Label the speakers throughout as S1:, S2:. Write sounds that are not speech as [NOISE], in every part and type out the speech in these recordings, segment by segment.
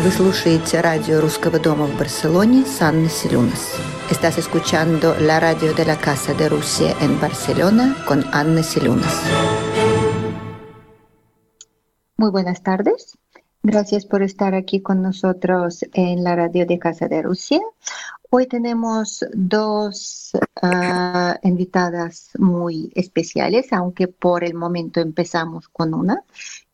S1: Вы слушаете радио Русского дома в Барселоне с Анной Селюнас. Estás escuchando la radio de la Casa de Rusia en Barcelona con Anna Селюнас. Muy buenas tardes. Gracias por estar aquí con nosotros en la radio de Casa de Rusia. Hoy tenemos dos uh, invitadas muy especiales, aunque por el momento empezamos con una,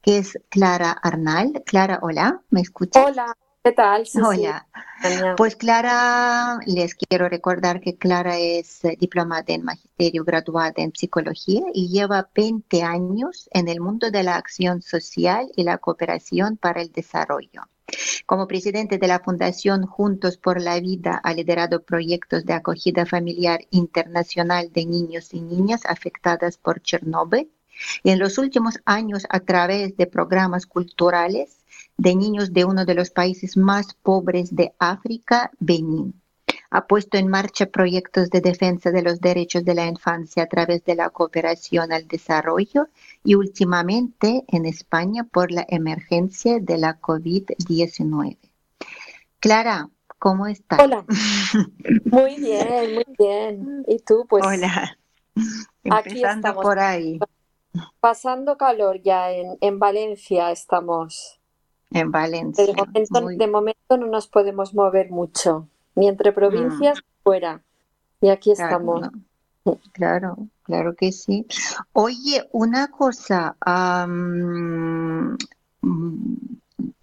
S1: que es Clara Arnal. Clara, hola, ¿me escuchas?
S2: Hola, ¿qué tal?
S1: Sí, hola. Sí. Pues Clara, les quiero recordar que Clara es diplomada en magisterio, graduada en psicología y lleva 20 años en el mundo de la acción social y la cooperación para el desarrollo. Como presidente de la Fundación Juntos por la Vida ha liderado proyectos de acogida familiar internacional de niños y niñas afectadas por Chernóbil y en los últimos años a través de programas culturales de niños de uno de los países más pobres de África, Benín. Ha puesto en marcha proyectos de defensa de los derechos de la infancia a través de la cooperación al desarrollo y últimamente en España por la emergencia de la COVID-19. Clara, ¿cómo estás?
S2: Hola. Muy bien, muy bien. ¿Y tú? Pues.
S1: Hola. Empezando
S2: aquí
S1: por ahí.
S2: Pasando calor ya en, en Valencia estamos.
S1: En Valencia.
S2: De momento, muy... de momento, no nos podemos mover mucho, ni entre provincias fuera. Y aquí
S1: Claro,
S2: estamos.
S1: no. Claro, claro que sí. Oye, una cosa, mm,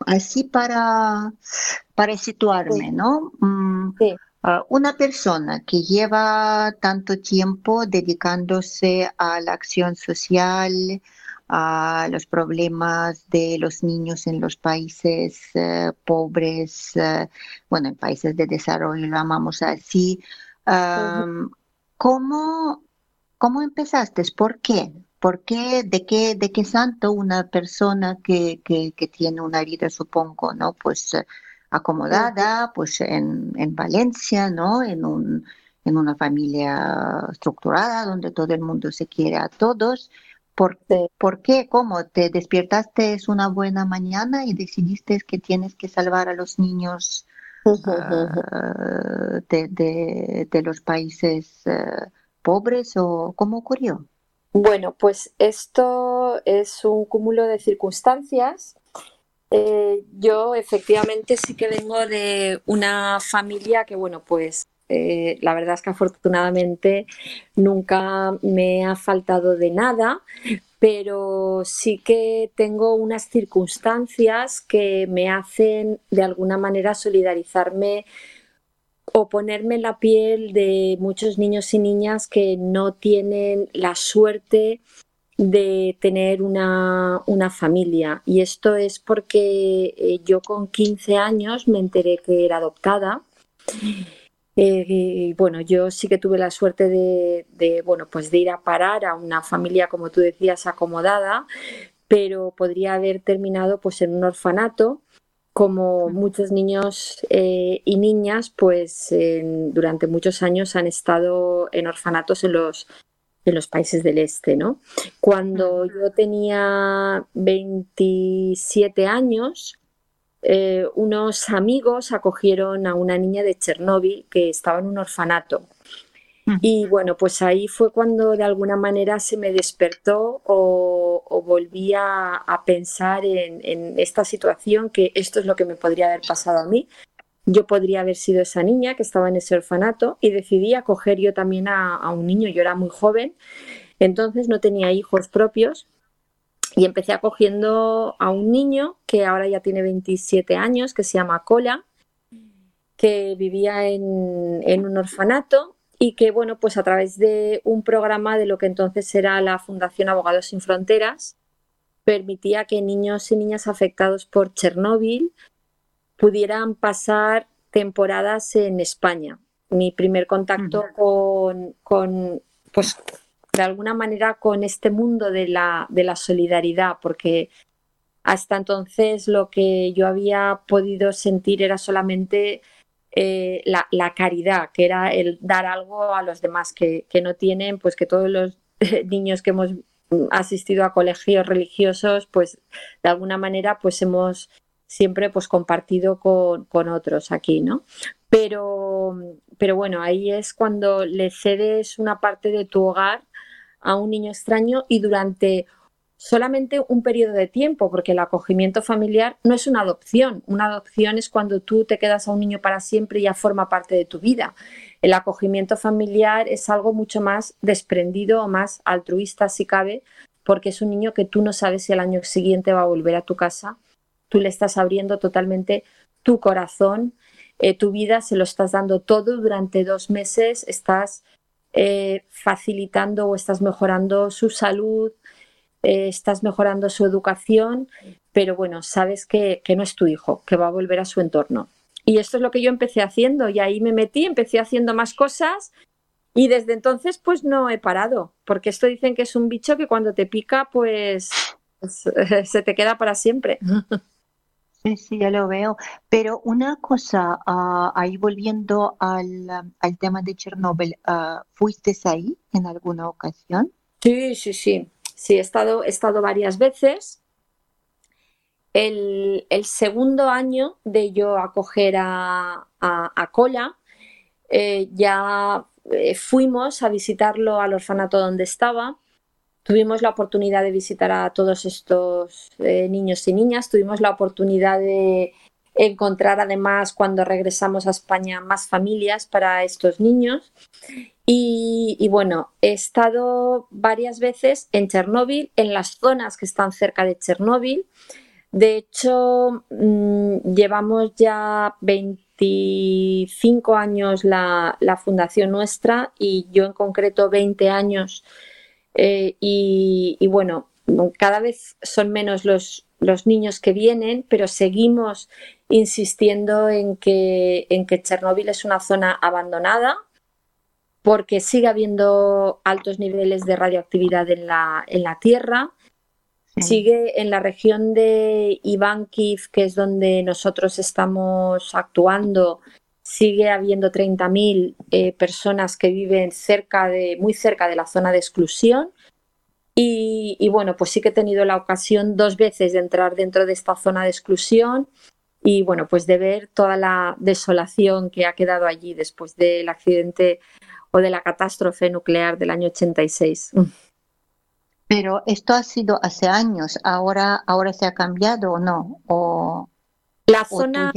S1: así para, para situarme,
S2: Sí.
S1: ¿no? Mm,
S2: Sí.
S1: ah, una persona que lleva tanto tiempo dedicándose a la acción social, a los problemas de los niños en los países eh, pobres, eh, bueno, en países de desarrollo, lo llamamos así. ¿Cómo, cómo empezaste? ¿Por qué? ¿Por qué? ¿De qué, de qué santo una persona que, que, que tiene una vida, supongo, ¿no? Pues eh, acomodada, pues en, en Valencia, ¿no? En un, en una familia estructurada donde todo el mundo se quiere a todos. ¿Por, qué? ¿Cómo? ¿Te despertaste una buena mañana y decidiste que tienes que salvar a los niños ah, de los países eh, pobres o cómo ocurrió?
S2: Bueno, pues esto es un cúmulo de circunstancias. Eh, yo efectivamente sí que vengo de una familia que, bueno, pues eh, la verdad es que afortunadamente nunca me ha faltado de nada, pero sí que tengo unas circunstancias que me hacen de alguna manera solidarizarme o ponerme en la piel de muchos niños y niñas que no tienen la suerte de tener una, una familia. Y esto es porque eh, yo con 15 años me enteré que era adoptada. Eh, y bueno, yo sí que tuve la suerte de, de, bueno, pues de ir a parar a una familia, como tú decías, acomodada, pero podría haber terminado pues en un orfanato como muchos niños eh, y niñas, pues en- durante muchos años han estado en orfanatos en los, en los países del este, ¿no? Cuando yo tenía 27 años, eh, unos amigos acogieron a una niña de Chernóbil que estaba en un orfanato. Y bueno, pues ahí fue cuando de alguna manera se me despertó o, o volví a, a pensar en, en esta situación, que esto es lo que me podría haber pasado a mí. Yo podría haber sido esa niña que estaba en ese orfanato y decidí acoger yo también a, a un niño. Yo era muy joven, entonces no tenía hijos propios y empecé acogiendo a un niño que ahora ya tiene 27 años, que se llama Cola, que vivía en, en un orfanato y que, bueno, pues a través de un programa de lo que entonces era la Fundación Abogados Sin Fronteras, permitía que niños y niñas afectados por Chernóbil pudieran pasar temporadas en España. Mi primer contacto con, con, pues, de alguna manera con este mundo de la, de la solidaridad, porque hasta entonces lo que yo había podido sentir era solamente eh, la, la, caridad, que era el dar algo a los demás que, que no tienen, pues que todos los [LAUGHS] niños que hemos asistido a colegios religiosos, pues de alguna manera pues hemos siempre pues compartido con, con otros aquí, ¿no? Pero, pero bueno, ahí es cuando le cedes una parte de tu hogar a un niño extraño y durante solamente un periodo de tiempo, porque el acogimiento familiar no es una adopción. Una adopción es cuando tú te quedas a un niño para siempre y ya forma parte de tu vida. El acogimiento familiar es algo mucho más desprendido o más altruista, si cabe, porque es un niño que tú no sabes si el año siguiente va a volver a tu casa. Tú le estás abriendo totalmente tu corazón, eh, tu vida, se lo estás dando todo durante dos meses, estás eh, facilitando o estás mejorando su salud, eh, estás mejorando su educación, pero bueno, sabes que, no es tu hijo, que va a volver a su entorno. Y esto es lo que yo empecé haciendo y ahí me metí, empecé haciendo más cosas y desde entonces pues no he parado, porque esto dicen que es un bicho que cuando te pica pues [LAUGHS] se te queda para siempre. [LAUGHS]
S1: Sí, ya lo veo. Pero una cosa, ah, ahí volviendo al, al, tema de Chernóbil, uh, ¿fuiste ahí en alguna ocasión?
S2: Sí, sí, sí. Sí, he estado, he estado varias veces. El, segundo año de yo acoger a, a, Cola, eh, ya eh, fuimos a visitarlo al orfanato donde estaba. Tuvimos la oportunidad de visitar a todos estos eh, niños y niñas. Tuvimos la oportunidad de encontrar además cuando regresamos a España más familias para estos niños. Y, bueno, he estado varias veces en Chernóbil, en las zonas que están cerca de Chernóbil. De hecho, mm, llevamos ya 25 años la, fundación nuestra y yo en concreto 20 años. Eh, y, y, bueno, cada vez son menos los, los niños que vienen, pero seguimos insistiendo en que, en que Chernóbil es una zona abandonada porque sigue habiendo altos niveles de radioactividad en la, en la Tierra. Sigue en la región de Ivankiv, que es donde nosotros estamos actuando, sigue habiendo 30.000 eh, personas que viven cerca de, muy cerca de la zona de exclusión. Y, y, bueno, pues sí que he tenido la ocasión dos veces de entrar dentro de esta zona de exclusión y bueno, pues de ver toda la desolación que ha quedado allí después del accidente o de la catástrofe nuclear del año 86.
S1: Pero esto ha sido hace años, ahora, ahora se ha cambiado o no? O,
S2: la, zona,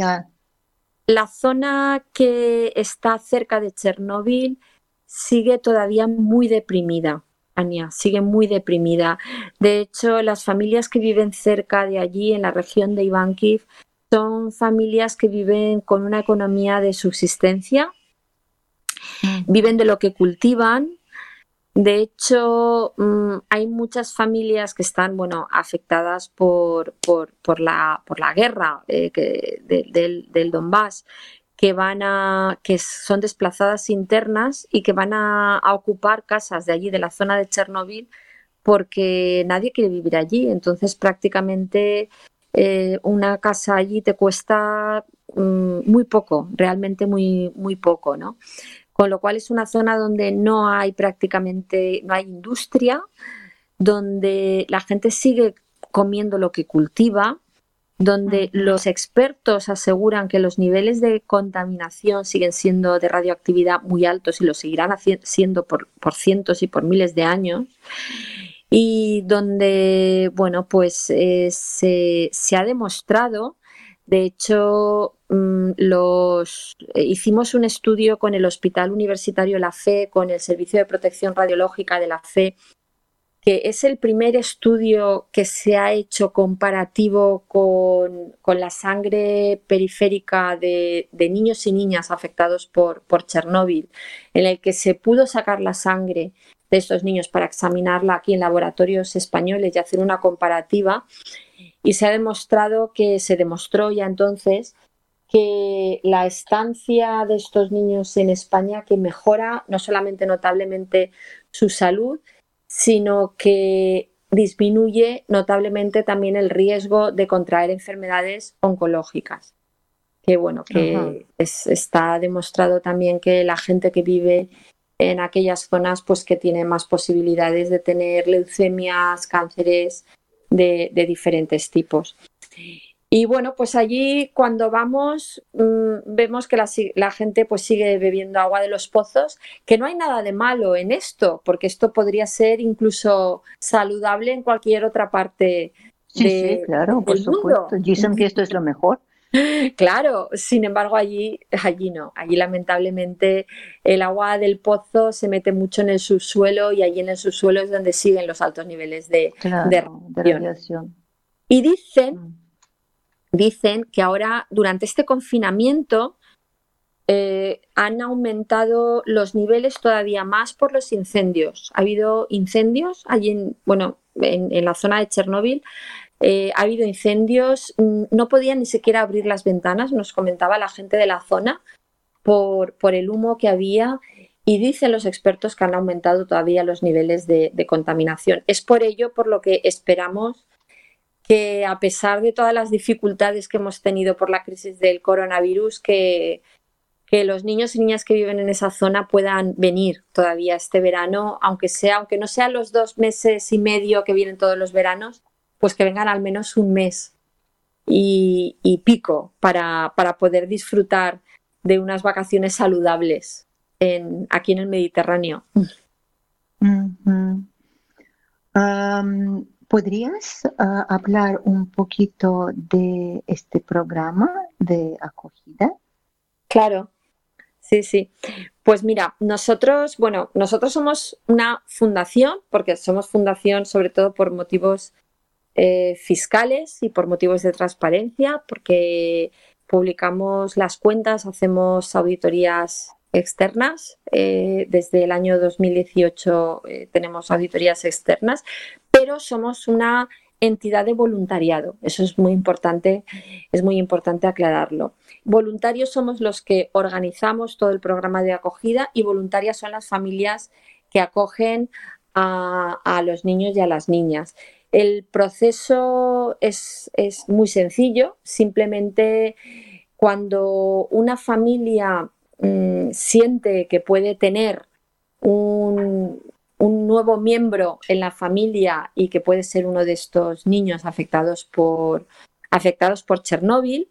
S2: la zona que está cerca de Chernóbil sigue todavía muy deprimida. Ania, sigue muy deprimida. De hecho, las familias que viven cerca de allí, en la región de Ivankiv, son familias que viven con una economía de subsistencia Mm. viven de lo que cultivan. De hecho, mm, hay muchas familias que están bueno, afectadas por, por, la, por la guerra eh, del, del Donbass que van a que son desplazadas internas y que van a, ocupar casas de allí de la zona de Chernobyl porque nadie quiere vivir allí. Entonces prácticamente eh, una casa allí te cuesta mm, muy poco realmente muy muy poco no con lo cual es una zona donde no hay prácticamente, no hay industria, donde la gente sigue comiendo lo que cultiva, donde los expertos aseguran que los niveles de contaminación siguen siendo de radioactividad muy altos y lo seguirán siendo por, cientos y por miles de años, y donde, bueno, pues eh, se, se, ha demostrado, de hecho, Mm, los, eh, hicimos un estudio con el Hospital Universitario La Fe, con el Servicio de Protección Radiológica de la Fe, que es el primer estudio que se ha hecho comparativo con, la sangre periférica de, niños y niñas afectados por, por Chernóbil, en el que se pudo sacar la sangre de estos niños para examinarla aquí en laboratorios españoles y hacer una comparativa. Y se ha demostrado que se demostró ya entonces que la estancia de estos niños en España que mejora no solamente notablemente su salud, sino que disminuye notablemente también el riesgo de contraer enfermedades oncológicas. Que bueno, que está demostrado también que la gente que vive en aquellas zonas, pues que tiene más posibilidades de tener leucemias, cánceres de, de diferentes tipos. Y bueno, pues allí cuando vamos mm, vemos que la, gente pues sigue bebiendo agua de los pozos, que no hay nada de malo en esto, porque esto podría ser incluso saludable en cualquier otra parte
S1: sí, sí, claro, por supuesto. Dicen que esto es lo mejor.
S2: Claro, sin embargo allí, allí no, allí lamentablemente el agua del pozo se mete mucho en el subsuelo y allí en el subsuelo es donde siguen los altos niveles de, radiación. Y dicen mm dicen que ahora, durante este confinamiento, eh, han aumentado los niveles todavía más por los incendios. Ha habido incendios allí en, bueno, en, la zona de Chernóbil. Eh, ha habido incendios, mm, no podían ni siquiera abrir las ventanas, nos comentaba la gente de la zona, por, el humo que había y dicen los expertos que han aumentado todavía los niveles de, de, contaminación. Es por ello por lo que esperamos que a pesar de todas las dificultades que hemos tenido por la crisis del coronavirus, que, que los niños y niñas que viven en esa zona puedan venir todavía este verano, aunque sea, aunque no sean los dos meses y medio que vienen todos los veranos, pues que vengan al menos un mes y, pico para, para, poder disfrutar de unas vacaciones saludables en, aquí en el Mediterráneo.
S1: ¿Podrías ah, hablar un poquito de este programa de acogida?
S2: Claro, sí, sí. Pues mira, nosotros, bueno, nosotros somos una fundación, porque somos fundación sobre todo por motivos eh, fiscales y por motivos de transparencia, porque publicamos las cuentas, hacemos auditorías externas. Eh, desde el año 2018 eh, tenemos auditorías externas, pero somos una entidad de voluntariado. Eso es muy importante, es muy importante aclararlo. Voluntarios somos los que organizamos todo el programa de acogida y voluntarias son las familias que acogen a, los niños y a las niñas. El proceso es, es muy sencillo, simplemente cuando una familia Mm, siente que puede tener un, nuevo miembro en la familia y que puede ser uno de estos niños afectados por, afectados por Chernóbil,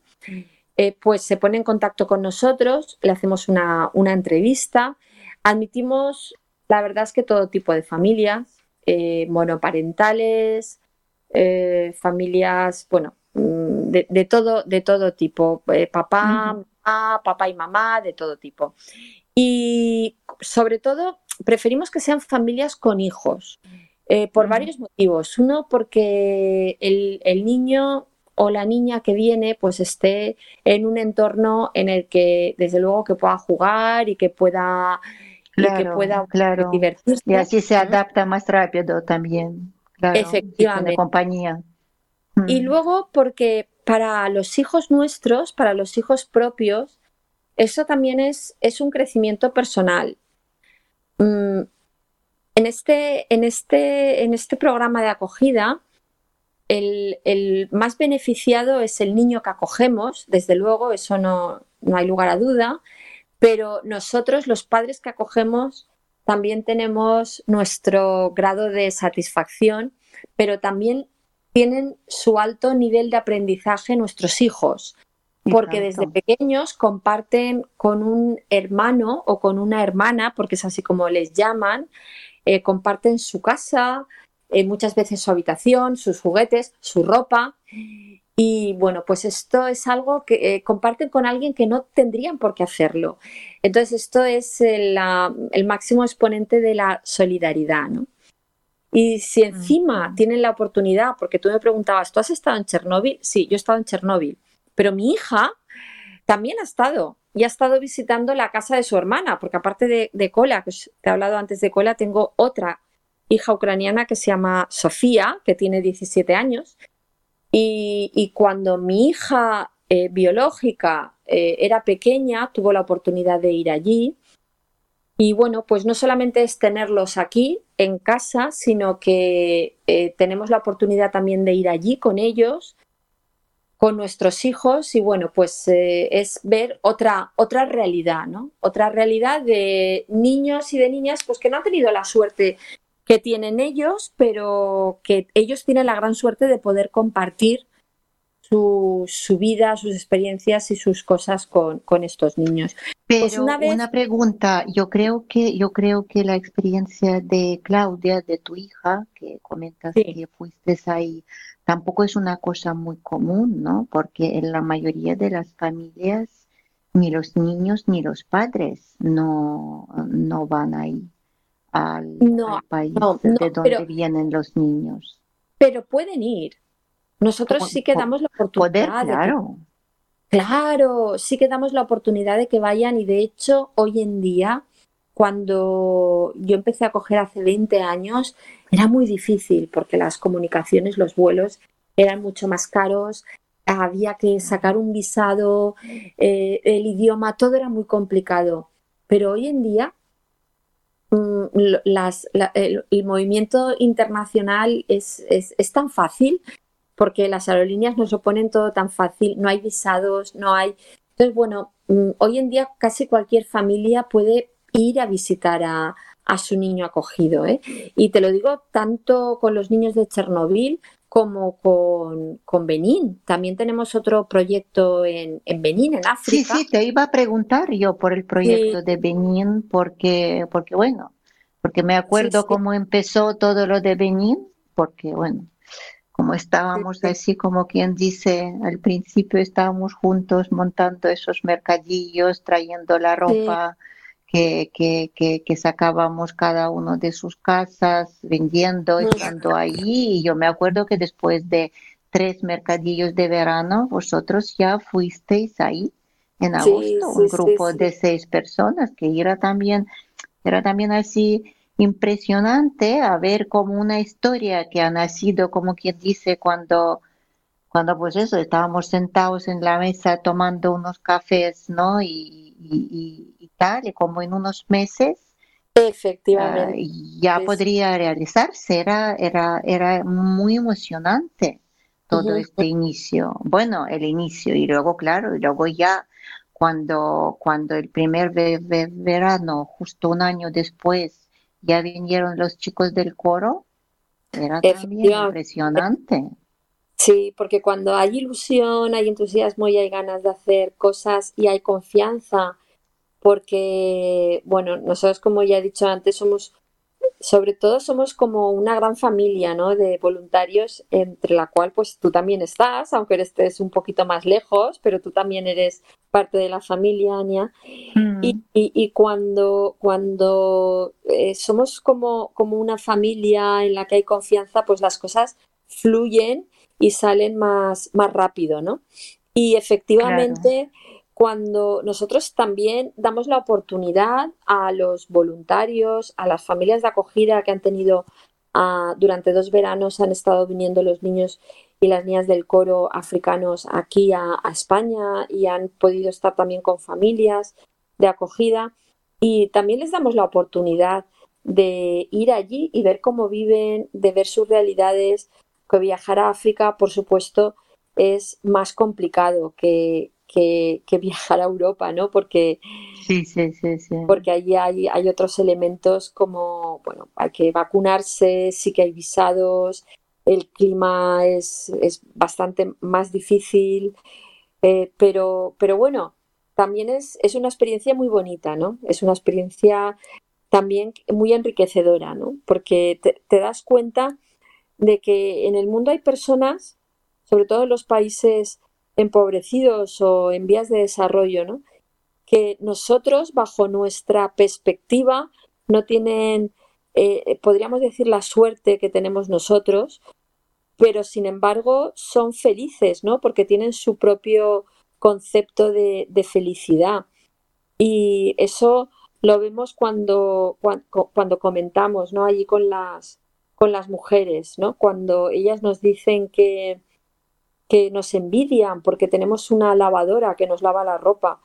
S2: eh, pues se pone en contacto con nosotros, le hacemos una, entrevista, admitimos, la verdad es que todo tipo de familias, eh, monoparentales, eh, familias, bueno, mm, de, todo, de todo tipo, papá, papá y mamá, de todo tipo. Y sobre todo, preferimos que sean familias con hijos, eh, por varios motivos. Uno, porque el, niño o la niña que viene pues esté en un entorno en el que desde luego que pueda jugar y que pueda
S1: que pueda divertirse. Y así se adapta más rápido también
S2: efectivamente.
S1: compañía.
S2: Y mm. luego porque para los hijos nuestros, para los hijos propios, eso también es, es un crecimiento personal. Mm, en, este, en, este, en este programa de acogida, el, más beneficiado es el niño que acogemos, desde luego, eso no, no hay lugar a duda, pero nosotros, los padres que acogemos, también tenemos nuestro grado de satisfacción, pero también tienen su alto nivel de aprendizaje nuestros hijos, porque desde pequeños comparten con un hermano o con una hermana, porque es así como les llaman, eh, comparten su casa, eh, muchas veces su habitación, sus juguetes, su ropa. Y bueno, pues esto es algo que eh, comparten con alguien que no tendrían por qué hacerlo. Entonces esto es el, el máximo exponente de la solidaridad, ¿no? Y si encima tienen la oportunidad, porque tú me preguntabas, ¿tú has estado en Chernóbil? Sí, yo he estado en Chernóbil, pero mi hija también ha estado y ha estado visitando la casa de su hermana, porque aparte de, de Cola, que te he hablado antes de Cola, tengo otra hija ucraniana que se llama Sofía, que tiene 17 años. Y, cuando mi hija eh, biológica eh, era pequeña, tuvo la oportunidad de ir allí y bueno, pues no solamente es tenerlos aquí en casa, sino que eh, tenemos la oportunidad también de ir allí con ellos, con nuestros hijos y bueno, pues es ver otra, otra realidad, ¿no? Otra realidad de niños y de niñas pues que no han tenido la suerte que tienen ellos, pero que ellos tienen la gran suerte de poder compartir su, su, vida, sus experiencias y sus cosas con, con estos niños.
S1: Pues Pero una, una, pregunta, yo creo que yo creo que la experiencia de Claudia, de tu hija, que comentas que fuiste ahí, tampoco es una cosa muy común, ¿no? Porque en la mayoría de las familias ni los niños ni los padres no, no van ahí al, país de donde vienen los niños.
S2: Pero pueden ir. Nosotros sí que damos la oportunidad.
S1: claro.
S2: claro, sí que damos la oportunidad de que vayan y de hecho hoy en día, cuando yo empecé a coger hace 20 años, era muy difícil porque las comunicaciones, los vuelos eran mucho más caros, había que sacar un visado, eh, el idioma, todo era muy complicado. Pero hoy en día mm, el, movimiento internacional es, es, tan fácil porque las aerolíneas nos oponen todo tan fácil, no hay visados, no hay... Entonces, bueno, mm, hoy en día casi cualquier familia puede ir a visitar a, a su niño acogido. ¿eh? Y te lo digo tanto con los niños de Chernobyl como con, con, Benín. También tenemos otro proyecto en, en, Benín, en África.
S1: Sí, sí, te iba a preguntar yo por el proyecto de Benín, porque, porque bueno, porque me acuerdo cómo empezó todo lo de Benín, porque bueno, como estábamos así, como quien dice, al principio estábamos juntos montando esos mercadillos, trayendo la ropa que, que, que, sacábamos cada uno de sus casas, vendiendo, estando allí. Y yo me acuerdo que después de tres mercadillos de verano, vosotros ya fuisteis ahí en agosto, un grupo de seis personas, que era también, era también así impresionante a ver como una historia que ha nacido, como quien dice, cuando cuando pues eso, estábamos sentados en la mesa tomando unos cafés, ¿no? Y, y, tal, y como en unos meses
S2: Efectivamente.
S1: Ah, ya podría realizarse. Era, era, era muy emocionante todo este inicio. Bueno, el inicio y luego, claro, y luego ya cuando, cuando el primer verano, justo un año después, ya vinieron los chicos del coro, era también impresionante.
S2: Sí, porque cuando hay ilusión, hay entusiasmo y hay ganas de hacer cosas y hay confianza, porque, bueno, nosotros como ya he dicho antes, somos, sobre todo somos como una gran familia, ¿no? De voluntarios, entre la cual pues tú también estás, aunque estés un poquito más lejos, pero tú también eres parte de la familia, Ania. Mm. Y, y, cuando, cuando eh, somos como, como una familia en la que hay confianza, pues las cosas fluyen y salen más, más rápido, ¿no? Y efectivamente, cuando nosotros también damos la oportunidad a los voluntarios, a las familias de acogida que han tenido ah, durante dos veranos, han estado viniendo los niños y las niñas del coro africanos aquí a, a España y han podido estar también con familias de acogida. Y también les damos la oportunidad de ir allí y ver cómo viven, de ver sus realidades, que viajar a África, por supuesto, es más complicado que, que, viajar a Europa, ¿no? Porque,
S1: sí, sí, sí,
S2: porque allí hay, hay otros elementos como, bueno, hay que vacunarse, sí que hay visados, el clima es, es bastante más difícil, eh, pero, pero bueno, también es, es una experiencia muy bonita, ¿no? Es una experiencia también muy enriquecedora, ¿no? Porque te, te das cuenta de que en el mundo hay personas, sobre todo en los países empobrecidos o en vías de desarrollo, ¿no? que nosotros, bajo nuestra perspectiva, no tienen, eh, podríamos decir, la suerte que tenemos nosotros, pero sin embargo son felices, ¿no? Porque tienen su propio concepto de, felicidad. Y eso lo vemos cuando, cuando, cuando, comentamos, ¿no? Allí con las, con las mujeres, ¿no? Cuando ellas nos dicen que, que nos envidian porque tenemos una lavadora que nos lava la ropa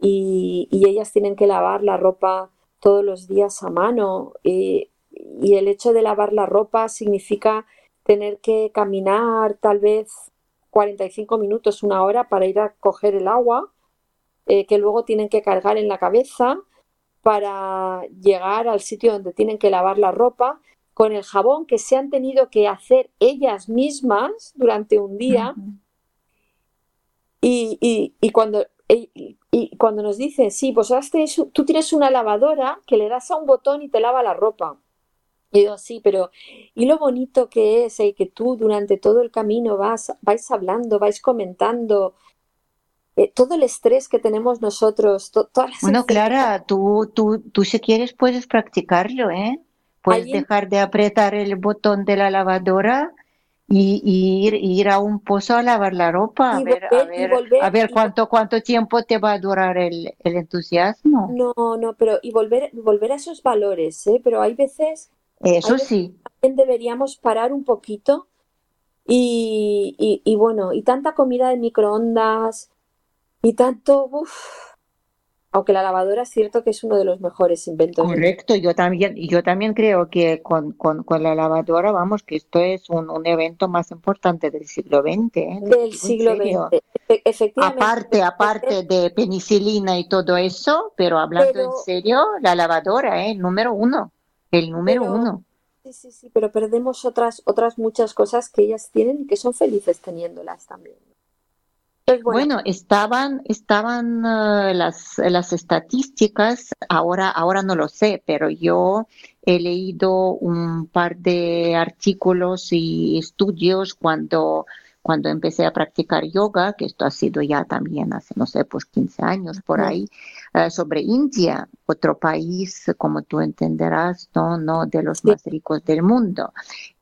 S2: y, ellas tienen que lavar la ropa todos los días a mano y, y, el hecho de lavar la ropa significa tener que caminar tal vez 45 minutos, una hora para ir a coger el agua eh, que luego tienen que cargar en la cabeza para llegar al sitio donde tienen que lavar la ropa con el jabón que se han tenido que hacer ellas mismas durante un día Y, y, cuando, y, cuando nos dice, sí, pues ahora tú tienes una lavadora que le das a un botón y te lava la ropa. Y digo, sí, pero ¿y lo bonito que es eh, que tú durante todo el camino vas, vais hablando, vais comentando, eh, todo el estrés que tenemos nosotros, todas las
S1: Bueno, Clara, tú, tú, tú si quieres puedes practicarlo, ¿eh? Puedes dejar de apretar el botón de la lavadora y, ir, ir, a un pozo a lavar la ropa, a ver, a ver, a ver cuánto, cuánto tiempo te va a durar el, el, entusiasmo.
S2: No, no, pero y volver, volver a esos valores, ¿eh? Pero hay veces...
S1: Eso sí.
S2: También deberíamos parar un poquito y, y, y bueno, y tanta comida de microondas, y tanto, aunque la lavadora es cierto que es uno de los mejores inventos.
S1: Correcto, yo también, yo también creo que con, con, la lavadora, vamos, que esto es un, evento más importante del siglo XX. ¿eh?
S2: Del siglo XX, efectivamente.
S1: Aparte, aparte de penicilina y todo eso, pero hablando en serio, la lavadora, ¿eh? el número uno, el número uno.
S2: Sí, sí, sí, pero perdemos otras, otras muchas cosas que ellas tienen y que son felices teniéndolas también.
S1: Bueno. estaban, estaban eh, las, las estadísticas, ahora, ahora no lo sé, pero yo he leído un par de artículos y estudios cuando cuando empecé a practicar yoga, que esto ha sido ya también hace, no sé, pues 15 años por ahí, eh, sobre India, otro país, como tú entenderás, no, no de los más ricos del mundo.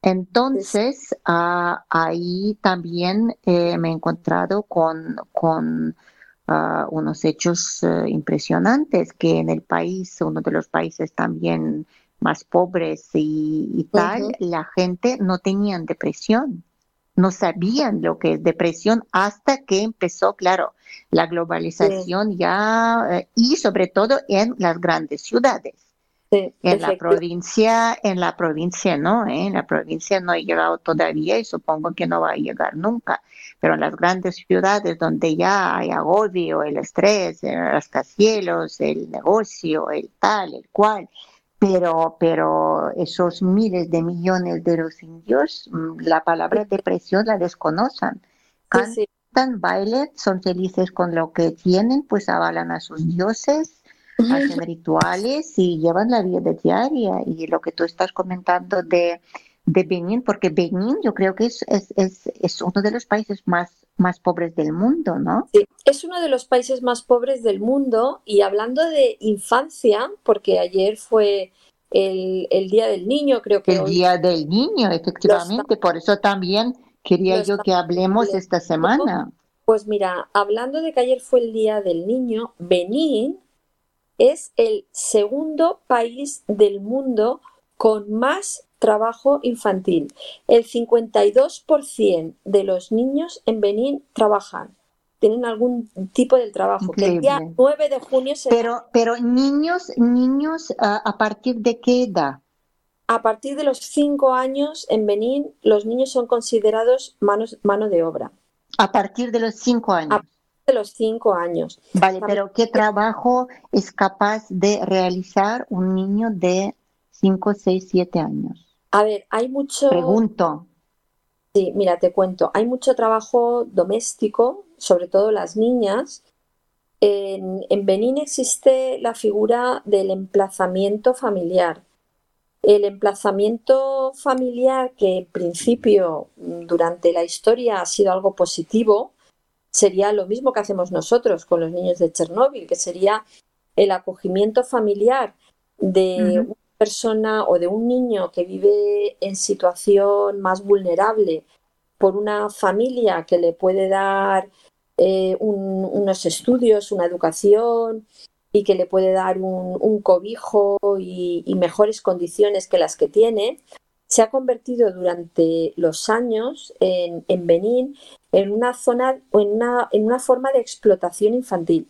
S1: Entonces, ah, ahí también eh, me he encontrado con, con ah, unos hechos eh, impresionantes, que en el país, uno de los países también más pobres y, tal, la gente no tenía depresión no sabían lo que es depresión hasta que empezó, claro, la globalización ya eh, y sobre todo en las grandes ciudades. en la provincia, en la provincia no, ¿eh? en la provincia no ha llegado todavía y supongo que no va a llegar nunca. Pero en las grandes ciudades donde ya hay agobio, el estrés, el rascacielos, el negocio, el tal, el cual, pero, pero esos miles de millones de los indios, mm, la palabra depresión la desconocen. Cantan, bailan, son felices con lo que tienen, pues avalan a sus dioses, hacen rituales y llevan la vida diaria. Y lo que tú estás comentando de de Benín, porque Benín yo creo que es, es, es, uno de los países más, más pobres del mundo, ¿no?
S2: Sí, es uno de los países más pobres del mundo y hablando de infancia, porque ayer fue el, el Día del Niño, creo que...
S1: El Día del Niño, efectivamente, por eso también quería yo que hablemos esta semana.
S2: Pues mira, hablando de que ayer fue el Día del Niño, Benín es el segundo país del mundo con más trabajo infantil. El 52% de los niños en Benín trabajan tienen algún tipo de trabajo. Que el día 9 de junio se...
S1: Pero, pero niños, niños, ¿a partir de qué edad?
S2: A partir de los 5 años en Benín, los niños son considerados manos, mano de obra.
S1: A partir de los 5 años. A partir
S2: de los 5 años.
S1: Vale, pero ¿qué trabajo es capaz de realizar un niño de 5, 6, 7 años?
S2: A ver, hay mucho.
S1: Pregunto.
S2: Sí, mira, te cuento. Hay mucho trabajo doméstico, sobre todo las niñas. En, en Benín existe la figura del emplazamiento familiar. El emplazamiento familiar, que en principio durante la historia ha sido algo positivo, sería lo mismo que hacemos nosotros con los niños de Chernóbil, que sería el acogimiento familiar de persona o de un niño que vive en situación más vulnerable por una familia que le puede dar eh, unos estudios, una educación y que le puede dar un, cobijo y, mejores condiciones que las que tiene, se ha convertido durante los años en, Benín en una zona en una, en una forma de explotación infantil.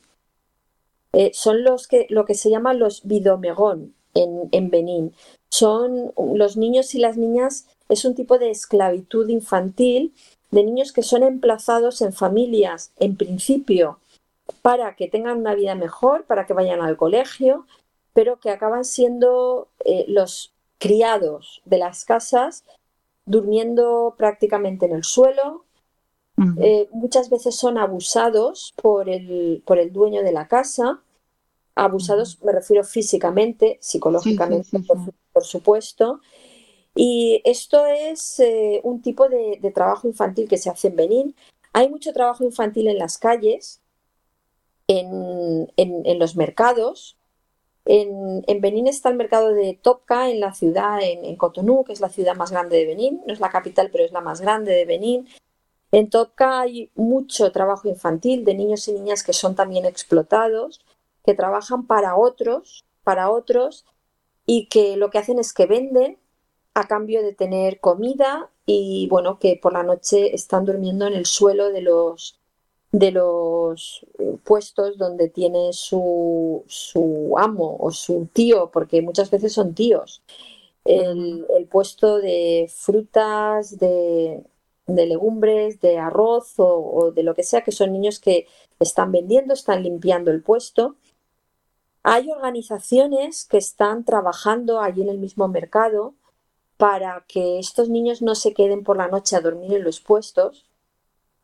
S2: Eh, son los que, lo que se llaman los bidomegón, en, Benín. Son los niños y las niñas, es un tipo de esclavitud infantil de niños que son emplazados en familias, en principio, para que tengan una vida mejor, para que vayan al colegio, pero que acaban siendo eh, los criados de las casas, durmiendo prácticamente en el suelo, eh, muchas veces son abusados por el, por el dueño de la casa. Abusados, me refiero físicamente, psicológicamente, Por, supuesto. Y esto es eh, un tipo de, trabajo infantil que se hace en Benín. Hay mucho trabajo infantil en las calles, en, los mercados. En, Benín está el mercado de Topka, en la ciudad, en, en Cotonou, que es la ciudad más grande de Benín. No es la capital, pero es la más grande de Benín. En Topka hay mucho trabajo infantil de niños y niñas que son también explotados, que trabajan para otros, para otros, y que lo que hacen es que venden a cambio de tener comida y bueno, que por la noche están durmiendo en el suelo de los de los puestos donde tiene su, su amo o su tío, porque muchas veces son tíos. El, el puesto de frutas, de, de legumbres, de arroz o, de lo que sea, que son niños que están vendiendo, están limpiando el puesto. Hay organizaciones que están trabajando allí en el mismo mercado para que estos niños no se queden por la noche a dormir en los puestos,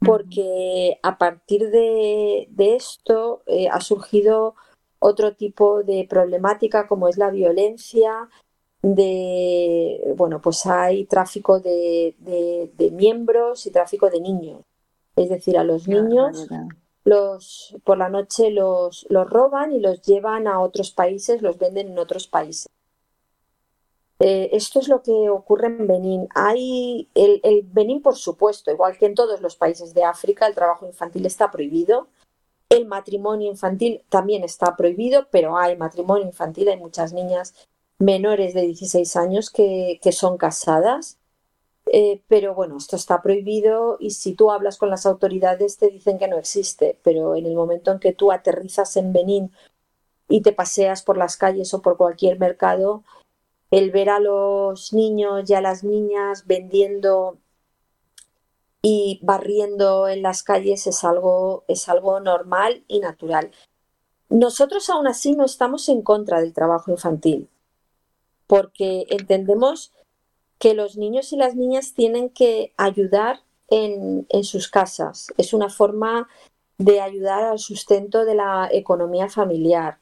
S2: porque a partir de, esto eh, ha surgido otro tipo de problemática como es la violencia, de, bueno, pues hay tráfico de, miembros y tráfico de niños. Es decir, a los niños los, por la noche los, los roban y los llevan a otros países, los venden en otros países. Eh, esto es lo que ocurre en Benín. Hay el, el, Benín, por supuesto, igual que en todos los países de África, el trabajo infantil está prohibido. El matrimonio infantil también está prohibido, pero hay matrimonio infantil, hay muchas niñas menores de 16 años que, son casadas. Eh, pero bueno, esto está prohibido y si tú hablas con las autoridades te dicen que no existe, pero en el momento en que tú aterrizas en Benín y te paseas por las calles o por cualquier mercado, el ver a los niños y a las niñas vendiendo y barriendo en las calles es algo, es algo normal y natural. Nosotros aún así no estamos en contra del trabajo infantil porque entendemos que los niños y las niñas tienen que ayudar en, sus casas. Es una forma de ayudar al sustento de la economía familiar.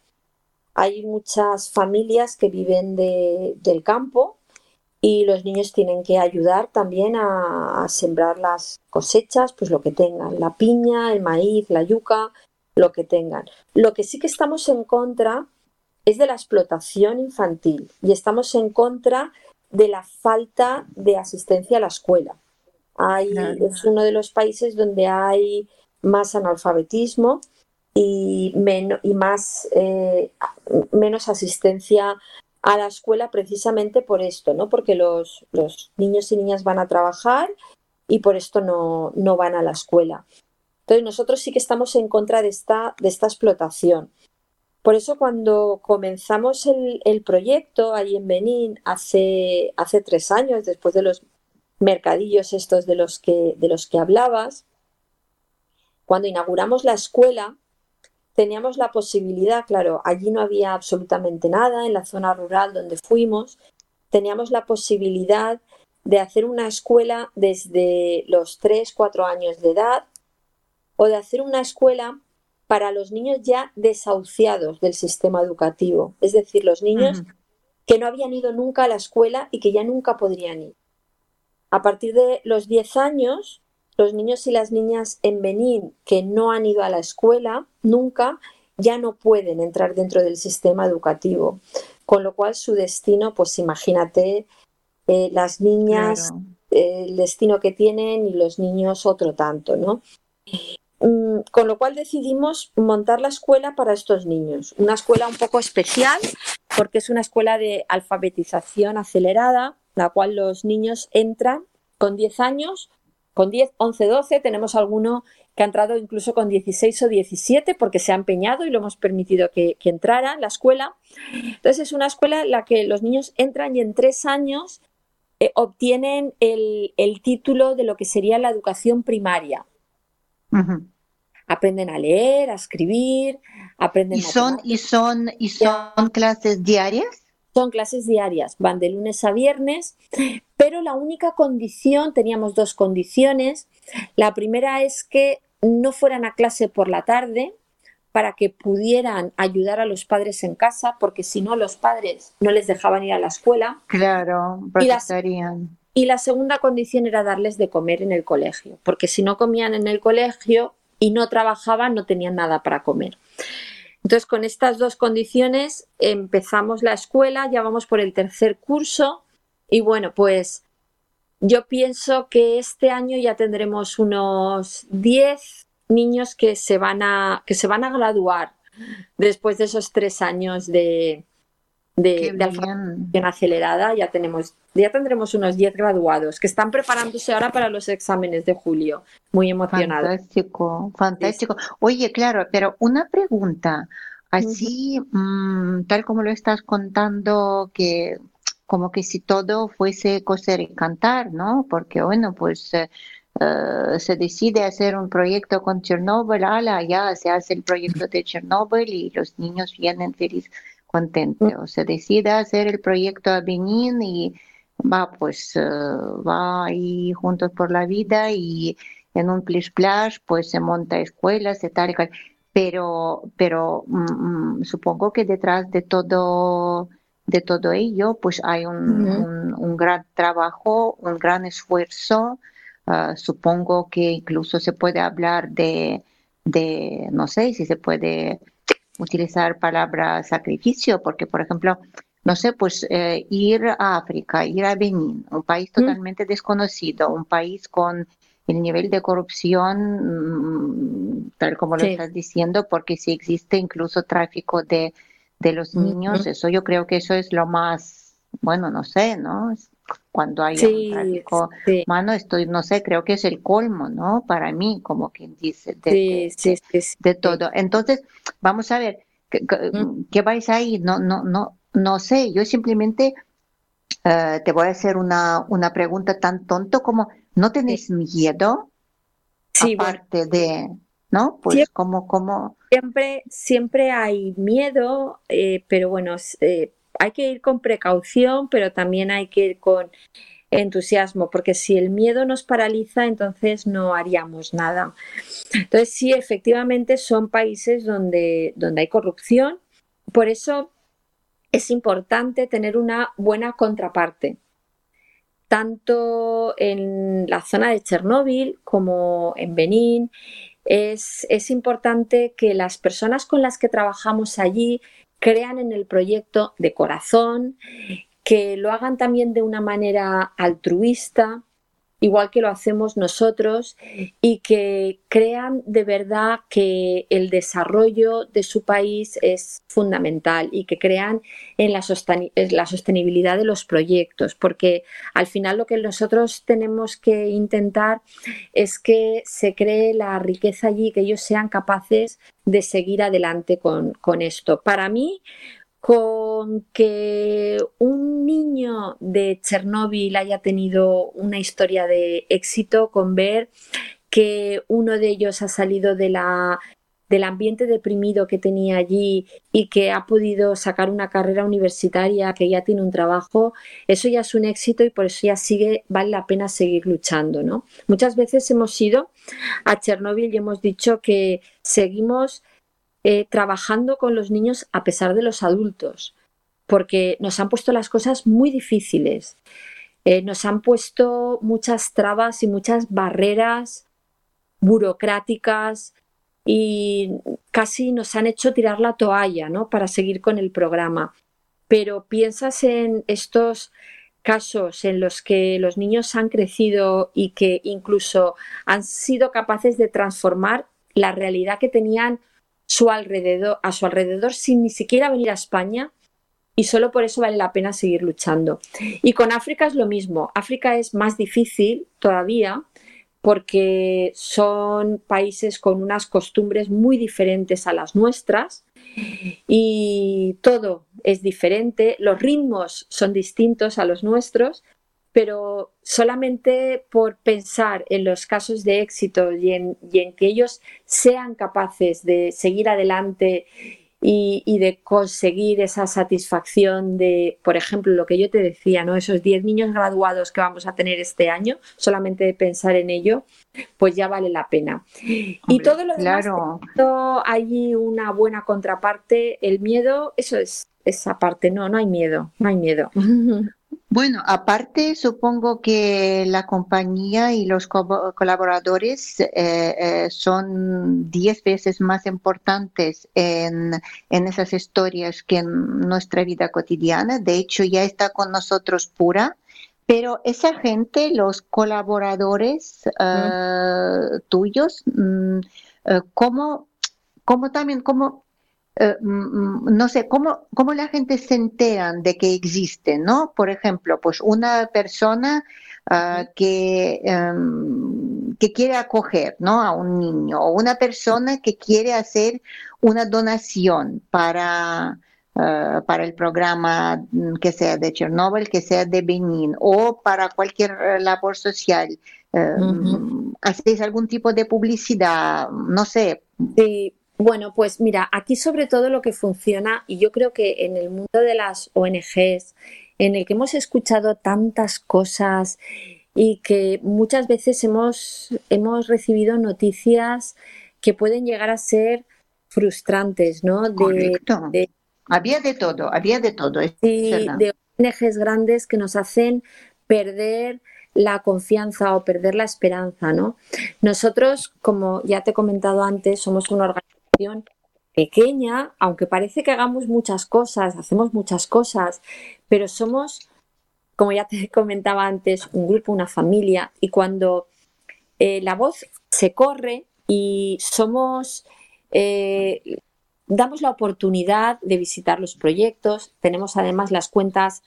S2: Hay muchas familias que viven del campo y los niños tienen que ayudar también a, a, sembrar las cosechas, pues lo que tengan, la piña, el maíz, la yuca, lo que tengan. Lo que sí que estamos en contra es de la explotación infantil y estamos en contra de la falta de asistencia a la escuela. Es uno de los países donde hay más analfabetismo y, y más, eh, menos asistencia a la escuela precisamente por esto, ¿no? Porque los, niños y niñas van a trabajar y por esto no, no, van a la escuela. Entonces nosotros sí que estamos en contra de esta, de esta explotación. Por eso cuando comenzamos el, proyecto ahí en Benín hace, hace tres años, después de los mercadillos estos de los que, de los que hablabas, cuando inauguramos la escuela, teníamos la posibilidad, claro, allí no había absolutamente nada, en la zona rural donde fuimos, teníamos la posibilidad de hacer una escuela desde los tres, cuatro años de edad o de hacer una escuela para los niños ya desahuciados del sistema educativo, es decir, los niños que no habían ido nunca a la escuela y que ya nunca podrían ir. A partir de los 10 años, los niños y las niñas en Benín que no han ido a la escuela nunca, ya no pueden entrar dentro del sistema educativo, con lo cual su destino, pues imagínate, eh, las niñas, eh, el destino que tienen y los niños otro tanto, ¿no? Mm, con lo cual decidimos montar la escuela para estos niños. Una escuela un poco especial porque es una escuela de alfabetización acelerada, la cual los niños entran con 10 años, con 10, 11, 12, tenemos alguno que ha entrado incluso con 16 o 17 porque se ha empeñado y lo hemos permitido que, entrara en la escuela. Entonces es una escuela en la que los niños entran y en tres años eh, obtienen el, el título de lo que sería la educación primaria. Aprenden a leer, a escribir, aprenden
S1: ¿Y son, y son, y son clases diarias?
S2: Son clases diarias, van de lunes a viernes, pero la única condición, teníamos dos condiciones. La primera es que no fueran a clase por la tarde para que pudieran ayudar a los padres en casa, porque si no los padres no les dejaban ir a la escuela.
S1: Claro,
S2: protestarían. Y la segunda condición era darles de comer en el colegio, porque si no comían en el colegio y no trabajaban, no tenían nada para comer. Entonces, con estas dos condiciones empezamos la escuela, ya vamos por el tercer curso y bueno, pues yo pienso que este año ya tendremos unos 10 niños que se van a, que se van a graduar después de esos tres años de, de, de acelerada. Ya, tenemos, ya tendremos unos 10 graduados que están preparándose ahora para los exámenes de julio. Muy emocionados.
S1: Fantástico, fantástico. Oye, claro, pero una pregunta. Así, mm, tal como lo estás contando, que como que si todo fuese coser y cantar, ¿no? Porque bueno, pues eh, eh, se decide hacer un proyecto con Chernobyl, ala, ya se hace el proyecto de Chernobyl y los niños vienen felices, contentos. O se decide hacer el proyecto a Benin y va, pues, eh, va ahí juntos por la vida y en un plish splash, pues se monta escuelas y tal, pero, pero mm, mm, supongo que detrás de todo de todo ello, pues hay un, un, gran trabajo, un gran esfuerzo. Ah, supongo que incluso se puede hablar de, de, no sé si se puede utilizar palabra sacrificio, porque por ejemplo, no sé, pues eh, ir a África, ir a Benín, un país totalmente desconocido, un país con el nivel de corrupción, mm, tal como lo estás diciendo, porque si existe incluso tráfico de de los niños, eso yo creo que eso es lo más, bueno, no sé, ¿no? Cuando hay un tráfico humano, estoy, no sé, creo que es el colmo, ¿no? Para mí, como quien dice, de, de, todo. Entonces, vamos a ver, ¿qué, vais ahí? No, no, no, no sé, yo simplemente eh, te voy a hacer una, una pregunta tan tonto como, ¿no tenéis miedo? aparte de ¿no? Pues siempre, como, como...
S2: Siempre, siempre hay miedo, eh, pero bueno, eh, hay que ir con precaución, pero también hay que ir con entusiasmo, porque si el miedo nos paraliza, entonces no haríamos nada. Entonces, sí, efectivamente son países donde, donde hay corrupción, por eso es importante tener una buena contraparte tanto en la zona de Chernóbil como en Benín es, importante que las personas con las que trabajamos allí crean en el proyecto de corazón, que lo hagan también de una manera altruista, igual que lo hacemos nosotros, y que crean de verdad que el desarrollo de su país es fundamental y que crean en la, sostenibilidad de los proyectos, porque al final lo que nosotros tenemos que intentar es que se cree la riqueza allí, que ellos sean capaces de seguir adelante con, esto. Para mí, con que un niño de Chernóbil haya tenido una historia de éxito, con ver que uno de ellos ha salido de la, del ambiente deprimido que tenía allí y que ha podido sacar una carrera universitaria, que ya tiene un trabajo, eso ya es un éxito y por eso ya sigue, vale la pena seguir luchando, ¿no? Muchas veces hemos ido a Chernóbil y hemos dicho que seguimos eh, trabajando con los niños a pesar de los adultos, porque nos han puesto las cosas muy difíciles. Eh, nos han puesto muchas trabas y muchas barreras burocráticas y casi nos han hecho tirar la toalla ¿no? para seguir con el programa. Pero piensas en estos casos en los que los niños han crecido y que incluso han sido capaces de transformar la realidad que tenían su alrededor, a su alrededor sin ni siquiera venir a España y solo por eso vale la pena seguir luchando. Y con África es lo mismo. África es más difícil todavía porque son países con unas costumbres muy diferentes a las nuestras y todo es diferente, los ritmos son distintos a los nuestros, pero solamente por pensar en los casos de éxito y en, que ellos sean capaces de seguir adelante y, de conseguir esa satisfacción de, por ejemplo, lo que yo te decía, ¿no? Esos 10 niños graduados que vamos a tener este año, solamente de pensar en ello, pues ya vale la pena. y todo lo demás, claro. hay una buena contraparte, el miedo, eso es esa parte, no, no hay miedo, no hay miedo. [LAUGHS]
S1: Bueno, aparte, supongo que la compañía y los colaboradores eh, eh, son diez veces más importantes en, esas historias que en nuestra vida cotidiana. De hecho, ya está con nosotros pura. Pero esa gente, los colaboradores eh, tuyos, mm, ¿cómo, ¿cómo, también, cómo eh, mm, no sé, ¿cómo, ¿cómo la gente se entera de que existe, ¿no? Por ejemplo, pues una persona ah, que, em, que quiere acoger, ¿no? A un niño o una persona que quiere hacer una donación para, ah, para el programa mm, que sea de Chernobyl, que sea de Benin o para cualquier labor social. Em, ¿Hacéis algún tipo de publicidad? No sé.
S2: Sí, bueno, pues mira, aquí sobre todo lo que funciona, y yo creo que en el mundo de las ONGs, en el que hemos escuchado tantas cosas y que muchas veces hemos, hemos recibido noticias que pueden llegar a ser frustrantes, ¿no?
S1: De, había de todo, había de todo.
S2: Sí, de ONGs grandes que nos hacen perder la confianza o perder la esperanza, ¿no? Nosotros, como ya te he comentado antes, somos una organización pequeña, aunque parece que hagamos muchas cosas, hacemos muchas cosas, pero somos, como ya te [LAUGHS] comentaba antes, un grupo, una familia, y cuando eh, la voz se corre y somos, eh, damos la oportunidad de visitar los proyectos, tenemos además las cuentas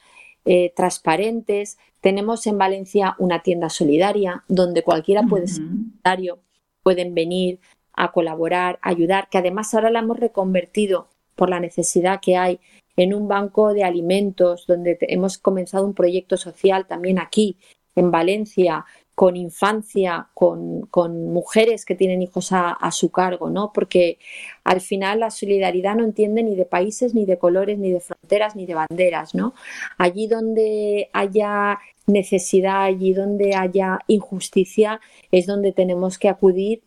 S2: eh, transparentes, tenemos en Valencia una tienda solidaria donde cualquiera puede ser solidario, pueden venir, a colaborar, a ayudar, que además ahora la hemos reconvertido por la necesidad que hay en un banco de alimentos donde hemos comenzado un proyecto social también aquí en Valencia con infancia, con, mujeres que tienen hijos a, su cargo, ¿no? Porque al final la solidaridad no entiende ni de países, ni de colores, ni de fronteras, ni de banderas, ¿no? Allí donde haya necesidad, allí donde haya injusticia, es donde tenemos que acudir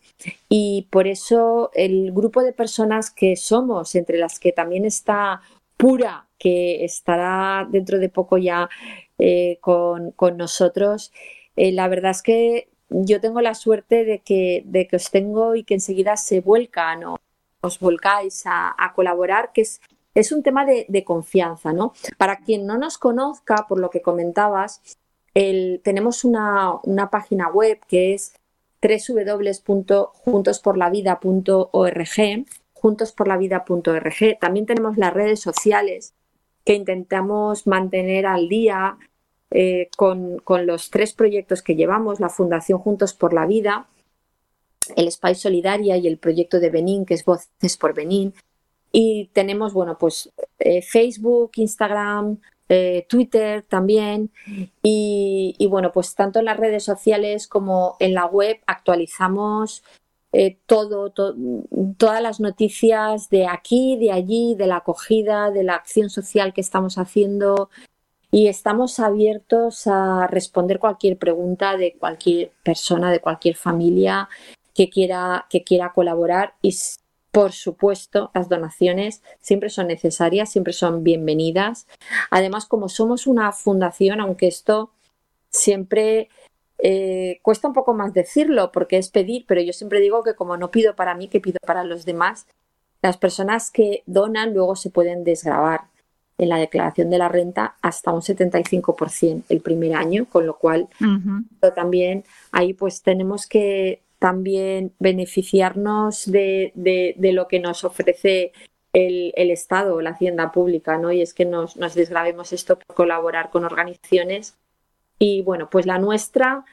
S2: y por eso el grupo de personas que somos, entre las que también está Pura, que estará dentro de poco ya eh, con, nosotros, eh, la verdad es que yo tengo la suerte de que, de que os tengo y que enseguida se vuelcan o os volcáis a, colaborar, que es, es un tema de, de, confianza, ¿no? Para quien no nos conozca, por lo que comentabas, el, tenemos una, una página web que es www.juntosporlavida.org, juntosporlavida.org. También tenemos las redes sociales que intentamos mantener al día eh, con, los tres proyectos que llevamos, la Fundación Juntos por la Vida, el Spy Solidaria y el proyecto de Benín, que es Voces por Benín. Y tenemos, bueno, pues eh, Facebook, Instagram, eh, Twitter también. Y, bueno, pues tanto en las redes sociales como en la web actualizamos todo, todas las noticias de aquí, de allí, de la acogida, de la acción social que estamos haciendo. Y estamos abiertos a responder cualquier pregunta de cualquier persona, de cualquier familia que quiera, que quiera colaborar. Y por supuesto, las donaciones siempre son necesarias, siempre son bienvenidas. Además, como somos una fundación, aunque esto siempre eh, cuesta un poco más decirlo porque es pedir, pero yo siempre digo que como no pido para mí, que pido para los demás, las personas que donan luego se pueden desgravar en la declaración de la renta hasta un 75% el primer año, con lo cual también ahí pues tenemos que también beneficiarnos de, lo que nos ofrece el, Estado o la hacienda pública, ¿no? Y es que nos, nos desgravemos esto por colaborar con organizaciones. Y bueno, pues la nuestra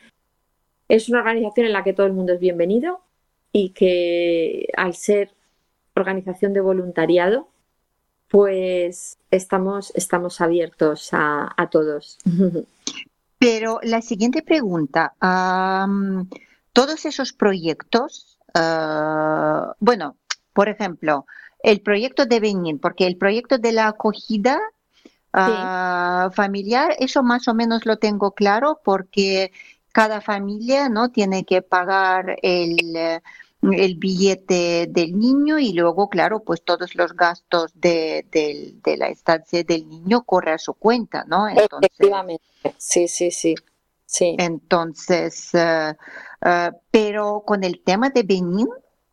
S2: es una organización en la que todo el mundo es bienvenido y que al ser organización de voluntariado, pues estamos, estamos abiertos a, todos. [LAUGHS]
S1: Pero la siguiente pregunta, todos esos proyectos, ah, bueno, por ejemplo, el proyecto de Benin, porque el proyecto de la acogida ah, familiar, eso más o menos lo tengo claro porque cada familia no tiene que pagar el el billete del niño y luego, claro, pues todos los gastos de, la estancia del niño corre a su cuenta, ¿no?
S2: Efectivamente, sí, sí, sí. sí.
S1: Entonces, eh, eh, pero con el tema de Benin,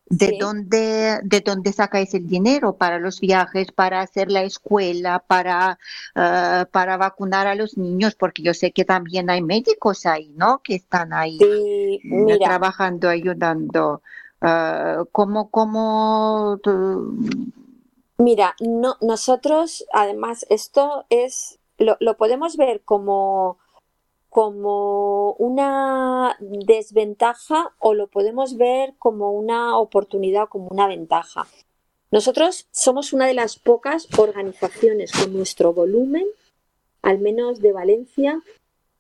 S1: ¿de, dónde, ¿de dónde sacáis el dinero para los viajes, para hacer la escuela, para, eh, para vacunar a los niños? Porque yo sé que también hay médicos ahí, ¿no? Que están ahí trabajando, ayudando. Uh, ¿Cómo, cómo
S2: Mira, no, nosotros, además, esto es, lo, lo, podemos ver como, como una desventaja o lo podemos ver como una oportunidad, como una ventaja. Nosotros somos una de las pocas organizaciones con nuestro volumen, al menos de Valencia,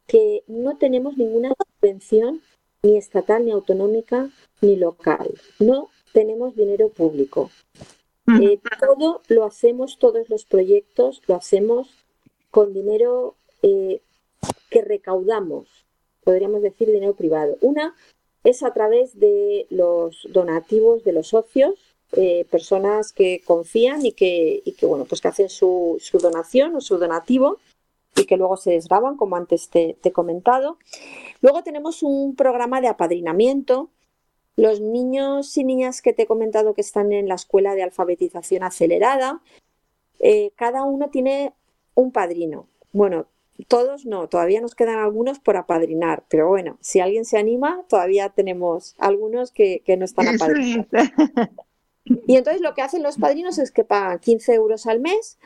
S2: que no tenemos ninguna subvención ni estatal ni autonómica ni local. No tenemos dinero público. Eh, todo lo hacemos, todos los proyectos lo hacemos con dinero eh, que recaudamos, podríamos decir dinero privado. Una es a través de los donativos de los socios, eh, personas que confían y que, y que, bueno, pues que hacen su, su donación o su donativo y que luego se desgraban, como antes te, he comentado. Luego tenemos un programa de apadrinamiento. Los niños y niñas que te he comentado que están en la escuela de alfabetización acelerada, eh, cada uno tiene un padrino. Bueno, todos no, todavía nos quedan algunos por apadrinar, pero bueno, si alguien se anima, todavía tenemos algunos que, que no están apadrinados. Y entonces lo que hacen los padrinos es que pagan 15 euros al mes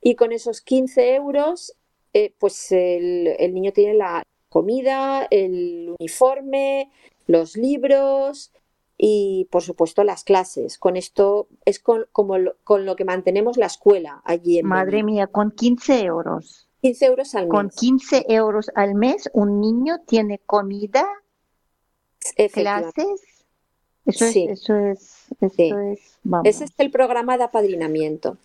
S2: y con esos 15 euros eh, pues el, niño tiene la comida, el uniforme, los libros y por supuesto las clases. Con esto es con, como lo, con lo que mantenemos la escuela allí en
S1: Madre mía, con 15 euros.
S2: 15 euros al mes.
S1: Con 15 euros al mes un niño tiene comida, clases eso es, eso es,
S2: Ese es el programa de apadrinamiento.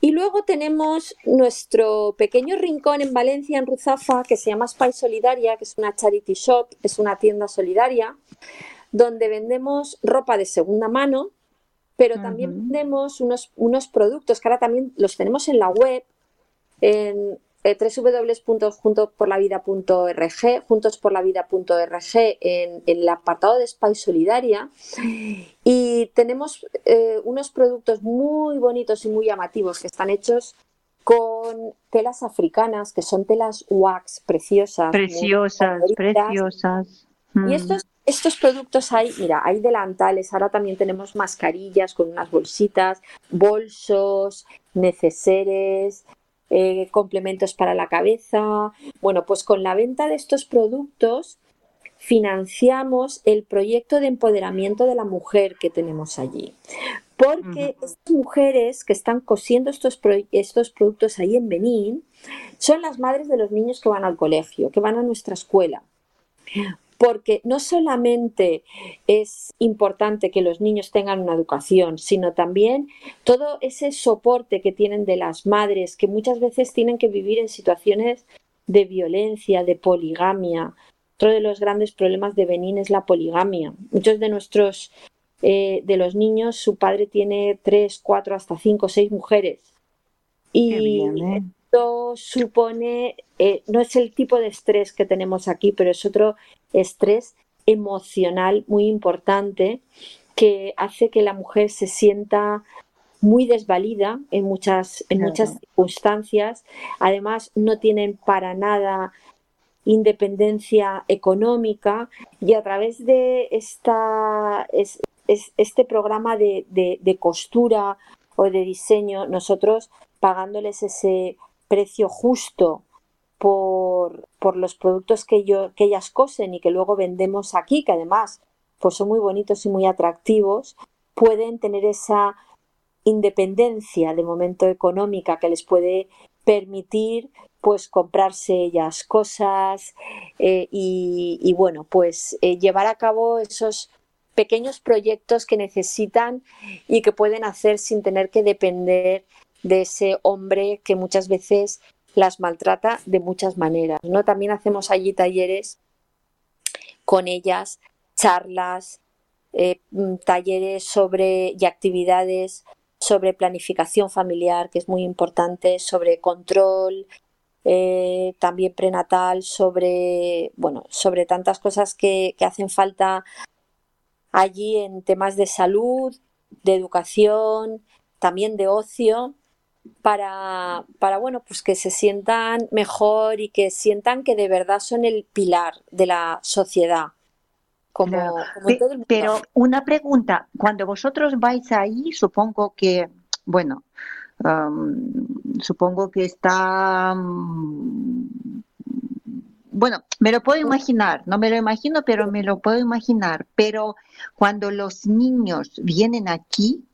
S2: Y luego tenemos nuestro pequeño rincón en Valencia, en Ruzafa, que se llama Spy Solidaria, que es una charity shop, es una tienda solidaria, donde vendemos ropa de segunda mano, pero también vendemos unos, unos productos que ahora también los tenemos en la web, en eh, www.juntosporlavida.org, juntosporlavida.org en, en el apartado de Spy Solidaria y tenemos eh, unos productos muy bonitos y muy llamativos que están hechos con telas africanas, que son telas wax preciosas.
S1: Preciosas, preciosas.
S2: Y mm. estos, estos productos hay, mira, hay delantales, ahora también tenemos mascarillas con unas bolsitas, bolsos, neceseres, eh, complementos para la cabeza. Bueno, pues con la venta de estos productos financiamos el proyecto de empoderamiento de la mujer que tenemos allí. Porque estas mujeres que están cosiendo estos, estos productos ahí en Benín son las madres de los niños que van al colegio, que van a nuestra escuela porque no solamente es importante que los niños tengan una educación, sino también todo ese soporte que tienen de las madres, que muchas veces tienen que vivir en situaciones de violencia, de poligamia. Otro de los grandes problemas de Benín es la poligamia. Muchos de nuestros, eh, de los niños, su padre tiene tres, cuatro, hasta cinco, seis mujeres. Y ¿eh? esto supone, eh, no es el tipo de estrés que tenemos aquí, pero es otro estrés emocional muy importante que hace que la mujer se sienta muy desvalida en muchas, en muchas circunstancias. Además, no tienen para nada independencia económica y a través de esta, este programa de, de, costura o de diseño, nosotros pagándoles ese precio justo por, por los productos que, yo, que ellas cosen y que luego vendemos aquí, que además pues son muy bonitos y muy atractivos, pueden tener esa independencia de momento económica que les puede permitir pues comprarse ellas cosas eh, y, bueno pues eh, llevar a cabo esos pequeños proyectos que necesitan y que pueden hacer sin tener que depender de ese hombre que muchas veces las maltrata de muchas maneras. ¿no? También hacemos allí talleres con ellas, charlas, eh, mm, talleres sobre y actividades sobre planificación familiar, que es muy importante, sobre control, eh, también prenatal, sobre, bueno, sobre tantas cosas que, que hacen falta allí en temas de salud, de educación, también de ocio, para, para, bueno, pues que se sientan mejor y que sientan que de verdad son el pilar de la sociedad. Como,
S1: Pero una pregunta, cuando vosotros vais ahí, supongo que, bueno, supongo que está bueno, me lo puedo imaginar, no me lo imagino, pero me lo puedo imaginar. Pero cuando los niños vienen aquí,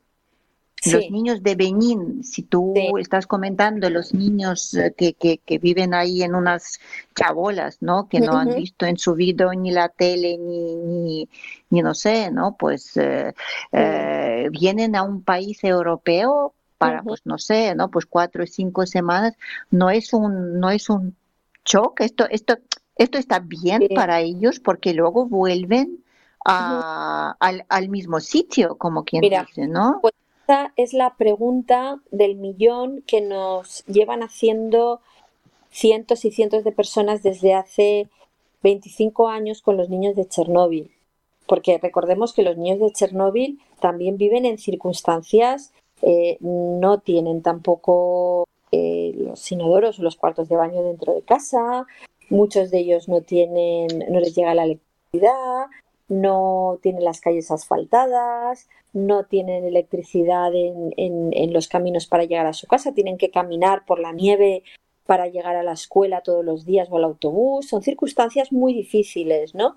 S1: los niños de Benín, si tú estás comentando los niños eh, que, que, viven ahí en unas chabolas, ¿no? Que no han visto en su vida ni la tele, ni, ni, ni no sé, ¿no? Pues eh, eh, vienen a un país europeo para, pues no sé, ¿no? Pues cuatro o cinco semanas. No es un, no es un shock. Esto, esto, esto está bien para ellos porque luego vuelven a, al, al, mismo sitio, como quien dice, ¿no?
S2: Pues es la pregunta del millón que nos llevan haciendo cientos y cientos de personas desde hace 25 años con los niños de Chernóbil. Porque recordemos que los niños de Chernóbil también viven en circunstancias, eh, no tienen tampoco eh, los inodoros o los cuartos de baño dentro de casa, muchos de ellos no tienen, no les llega la electricidad, no tienen las calles asfaltadas, no tienen electricidad en, en, los caminos para llegar a su casa, tienen que caminar por la nieve para llegar a la escuela todos los días o al autobús. Son circunstancias muy difíciles, ¿no?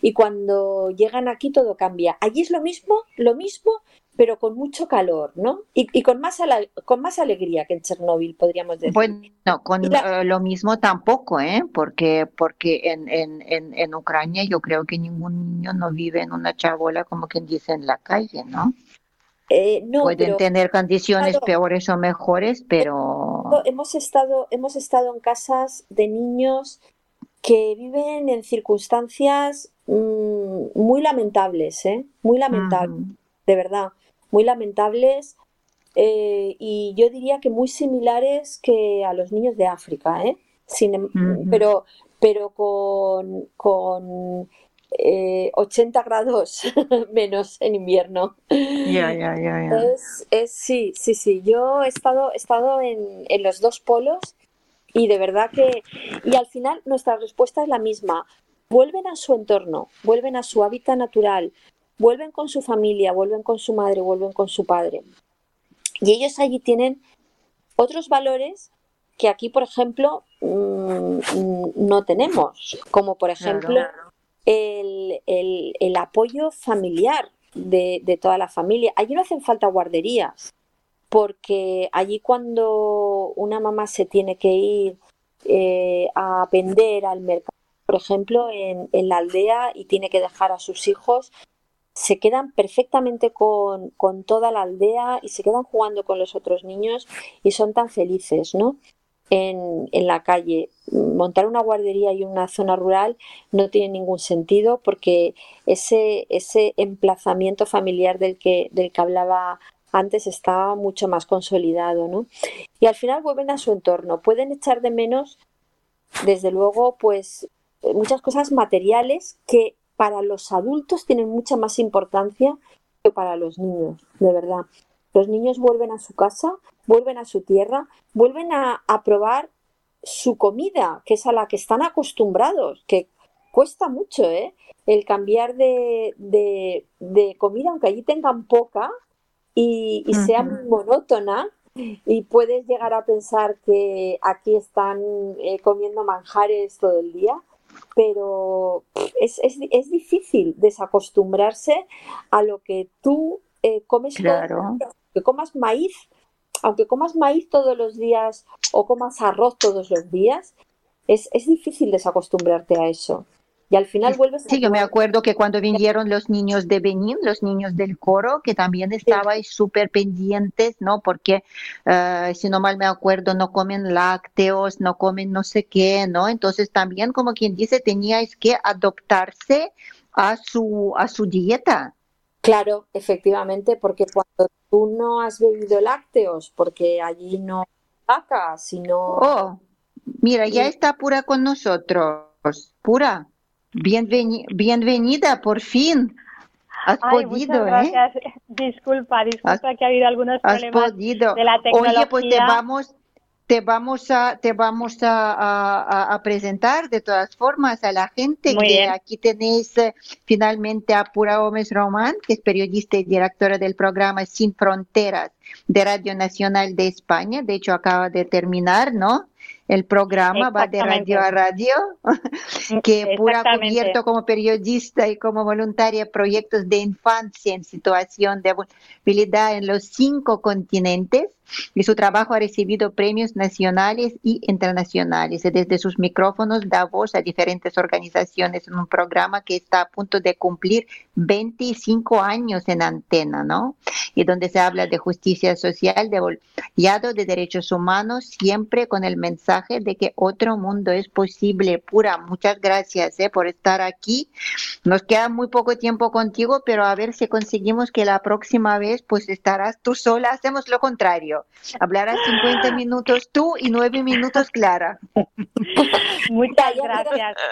S2: Y cuando llegan aquí todo cambia. Allí es lo mismo, lo mismo, pero con mucho calor, ¿no? Y, con, más con más alegría que en Chernóbil, podríamos decir.
S1: Bueno, con eh, lo mismo tampoco, ¿eh? Porque, porque en, en, en, Ucrania yo creo que ningún niño no vive en una chabola, como quien dice, en la calle, ¿no? Eh, no Pueden tener condiciones peores o mejores, pero...
S2: Hemos estado, hemos estado en casas de niños que viven en circunstancias mm, muy lamentables, ¿eh? Muy lamentables, de verdad muy lamentables eh, y yo diría que muy similares que a los niños de África, ¿eh? Em, pero, pero con, con 80 eh, grados [LAUGHS] menos en invierno.
S1: Ya, ya, ya,
S2: Es, sí, sí, sí. Yo he estado, he estado en, en los dos polos y de verdad que... Y al final nuestra respuesta es la misma. Vuelven a su entorno, vuelven a su hábitat natural, vuelven con su familia, vuelven con su madre, vuelven con su padre. Y ellos allí tienen otros valores que aquí, por ejemplo, mm, no tenemos, como por ejemplo el, apoyo familiar de, toda la familia. Allí no hacen falta guarderías, porque allí cuando una mamá se tiene que ir eh, a vender al mercado, por ejemplo, en, en, la aldea y tiene que dejar a sus hijos, se quedan perfectamente con, con, toda la aldea y se quedan jugando con los otros niños y son tan felices, ¿no? En, en, la calle. Montar una guardería y una zona rural no tiene ningún sentido porque ese, ese emplazamiento familiar del que, del que hablaba antes está mucho más consolidado, ¿no? Y al final vuelven a su entorno. Pueden echar de menos, desde luego, pues muchas cosas materiales que para los adultos tienen mucha más importancia que para los niños, de verdad. Los niños vuelven a su casa, vuelven a su tierra, vuelven a, probar su comida, que es a la que están acostumbrados, que cuesta mucho, ¿eh? El cambiar de, comida, aunque allí tengan poca y, sea muy monótona, y puedes llegar a pensar que aquí están eh, comiendo manjares todo el día, pero es, es, es difícil desacostumbrarse a lo que tú eh, comes
S1: claro.
S2: que comas maíz, aunque comas maíz todos los días o comas arroz todos los días, es, es difícil desacostumbrarte a eso. Y al final vuelves
S1: Sí, yo me acuerdo que cuando vinieron los niños de Benín, los niños del coro, que también estaban súper pendientes, ¿no? Porque, eh, si no mal me acuerdo, no comen lácteos, no comen no sé qué, ¿no? Entonces también, como quien dice, teníais que adoptarse a su, a su dieta.
S2: Claro, efectivamente, porque cuando tú no has bebido lácteos, porque allí no vaca, sino...
S1: Oh, mira, ya está Pura con nosotros. Pura, bienvenida, por fin. Has podido,
S3: ¿eh? Disculpa, disculpa que ha habido algunos problemas de la tecnología.
S1: Oye, pues te vamos, te vamos a te vamos a, presentar de todas formas a la gente que aquí tenéis eh, finalmente a Pura Gómez Román, que es periodista y directora del programa Sin Fronteras de Radio Nacional de España. De hecho, acaba de terminar, ¿no? El programa va de radio a radio, que Pura ha cubierto como periodista y como voluntaria proyectos de infancia en situación de vulnerabilidad en los cinco continentes y su trabajo ha recibido premios nacionales y internacionales. Desde sus micrófonos da voz a diferentes organizaciones en un programa que está a punto de cumplir 25 años en antena, ¿no? Y donde se habla de justicia social, de voluntariado, de derechos humanos, siempre con el mensaje de que otro mundo es posible. Pura, muchas gracias ¿eh? por estar aquí. Nos queda muy poco tiempo contigo, pero a ver si conseguimos que la próxima vez pues estarás tú sola. Hacemos lo contrario. Hablarás 50 minutos tú y 9 minutos Clara.
S3: Muchas gracias. [LAUGHS]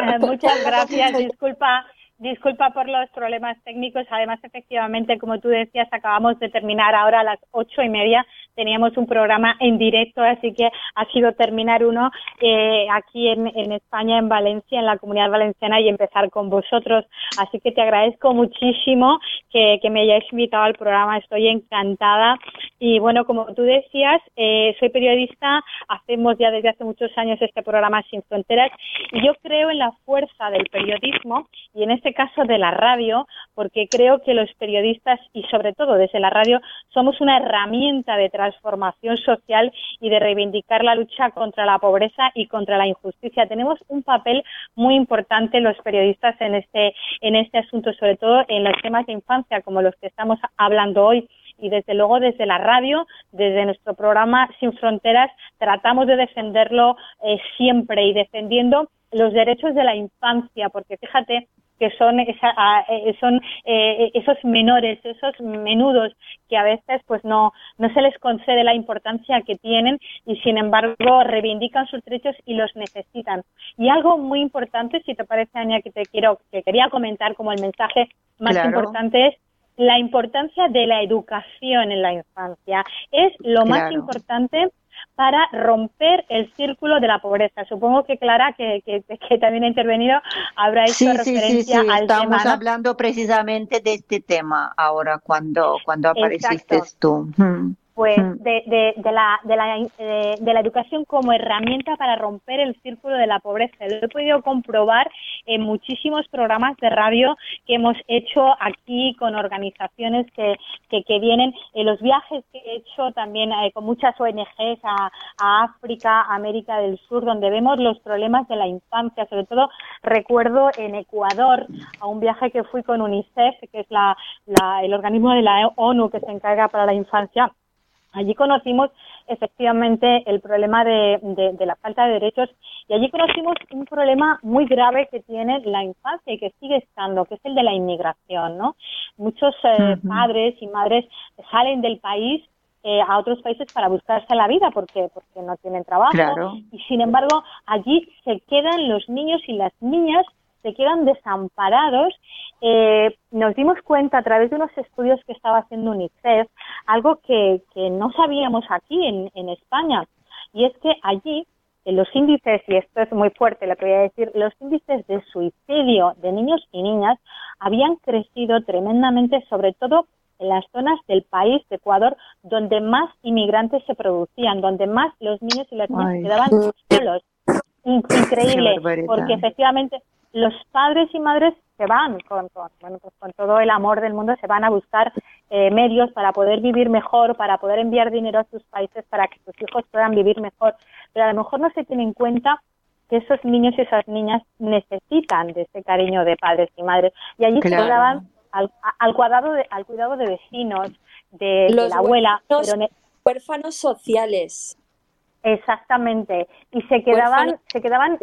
S3: Eh, muchas gracias. Disculpa Disculpa por los problemas técnicos. Además, efectivamente, como tú decías, acabamos de terminar ahora a las ocho y media. Teníamos un programa en directo, así que ha sido terminar uno eh, aquí en, España, en Valencia, en la comunidad valenciana y empezar con vosotros. Así que te agradezco muchísimo que, me hayáis invitado al programa. Estoy encantada. Y bueno, como tú decías, eh, soy periodista. Hacemos ya desde hace muchos años este programa Sin Fronteras y yo creo en la fuerza del periodismo y en este este caso de la radio, porque creo que los periodistas y sobre todo desde la radio somos una herramienta de transformación social y de reivindicar la lucha contra la pobreza y contra la injusticia. Tenemos un papel muy importante los periodistas en este en este asunto, sobre todo en los temas de infancia como los que estamos hablando hoy y desde luego desde la radio, desde nuestro programa Sin Fronteras, tratamos de defenderlo eh, siempre y defendiendo los derechos de la infancia, porque fíjate que son, esa, eh, son eh, esos menores, esos menudos que a veces pues no, no se les concede la importancia que tienen y sin embargo reivindican sus derechos y los necesitan. Y algo muy importante, si te parece, Ania, que te quiero, que quería comentar como el mensaje más importante es la importancia de la educación en la infancia. Es lo más importante para romper el círculo de la pobreza. Supongo que Clara, que, que, también ha intervenido, habrá hecho referencia al
S1: tema. Estamos hablando precisamente de este tema ahora cuando, cuando apareciste tú
S3: pues de, de, la, de, la, eh, de, la educación como herramienta para romper el círculo de la pobreza. Lo he podido comprobar en muchísimos programas de radio que hemos hecho aquí con organizaciones que, que, vienen, en los viajes que he hecho también eh, con muchas ONGs a, a, África, América del Sur, donde vemos los problemas de la infancia. Sobre todo recuerdo en Ecuador a un viaje que fui con UNICEF, que es la, la, el organismo de la ONU que se encarga para la infancia Allí conocimos efectivamente el problema de, la falta de derechos y allí conocimos un problema muy grave que tiene la infancia y que sigue estando, que es el de la inmigración, ¿no? Muchos eh, padres y madres salen del país eh, a otros países para buscarse la vida porque porque no tienen trabajo y sin embargo allí se quedan los niños y las niñas se quedan desamparados. Eh, nos dimos cuenta a través de unos estudios que estaba haciendo UNICEF, algo que, no sabíamos aquí en, en España, y es que allí en los índices, y esto es muy fuerte lo que voy a decir, los índices de suicidio de niños y niñas habían crecido tremendamente, sobre todo en las zonas del país de Ecuador donde más inmigrantes se producían, donde más los niños y las niñas quedaban solos. [LAUGHS] Increíble, porque efectivamente los padres y madres se van con, bueno, pues con todo el amor del mundo, se van a buscar eh, medios para poder vivir mejor, para poder enviar dinero a sus países para que sus hijos puedan vivir mejor. Pero a lo mejor no se tiene en cuenta que esos niños y esas niñas necesitan de ese cariño de padres y madres. Y allí se quedaban al, al, cuidado de, al cuidado de vecinos, de, la abuela.
S2: Huérfanos, sociales.
S3: Exactamente. Y se quedaban, se quedaban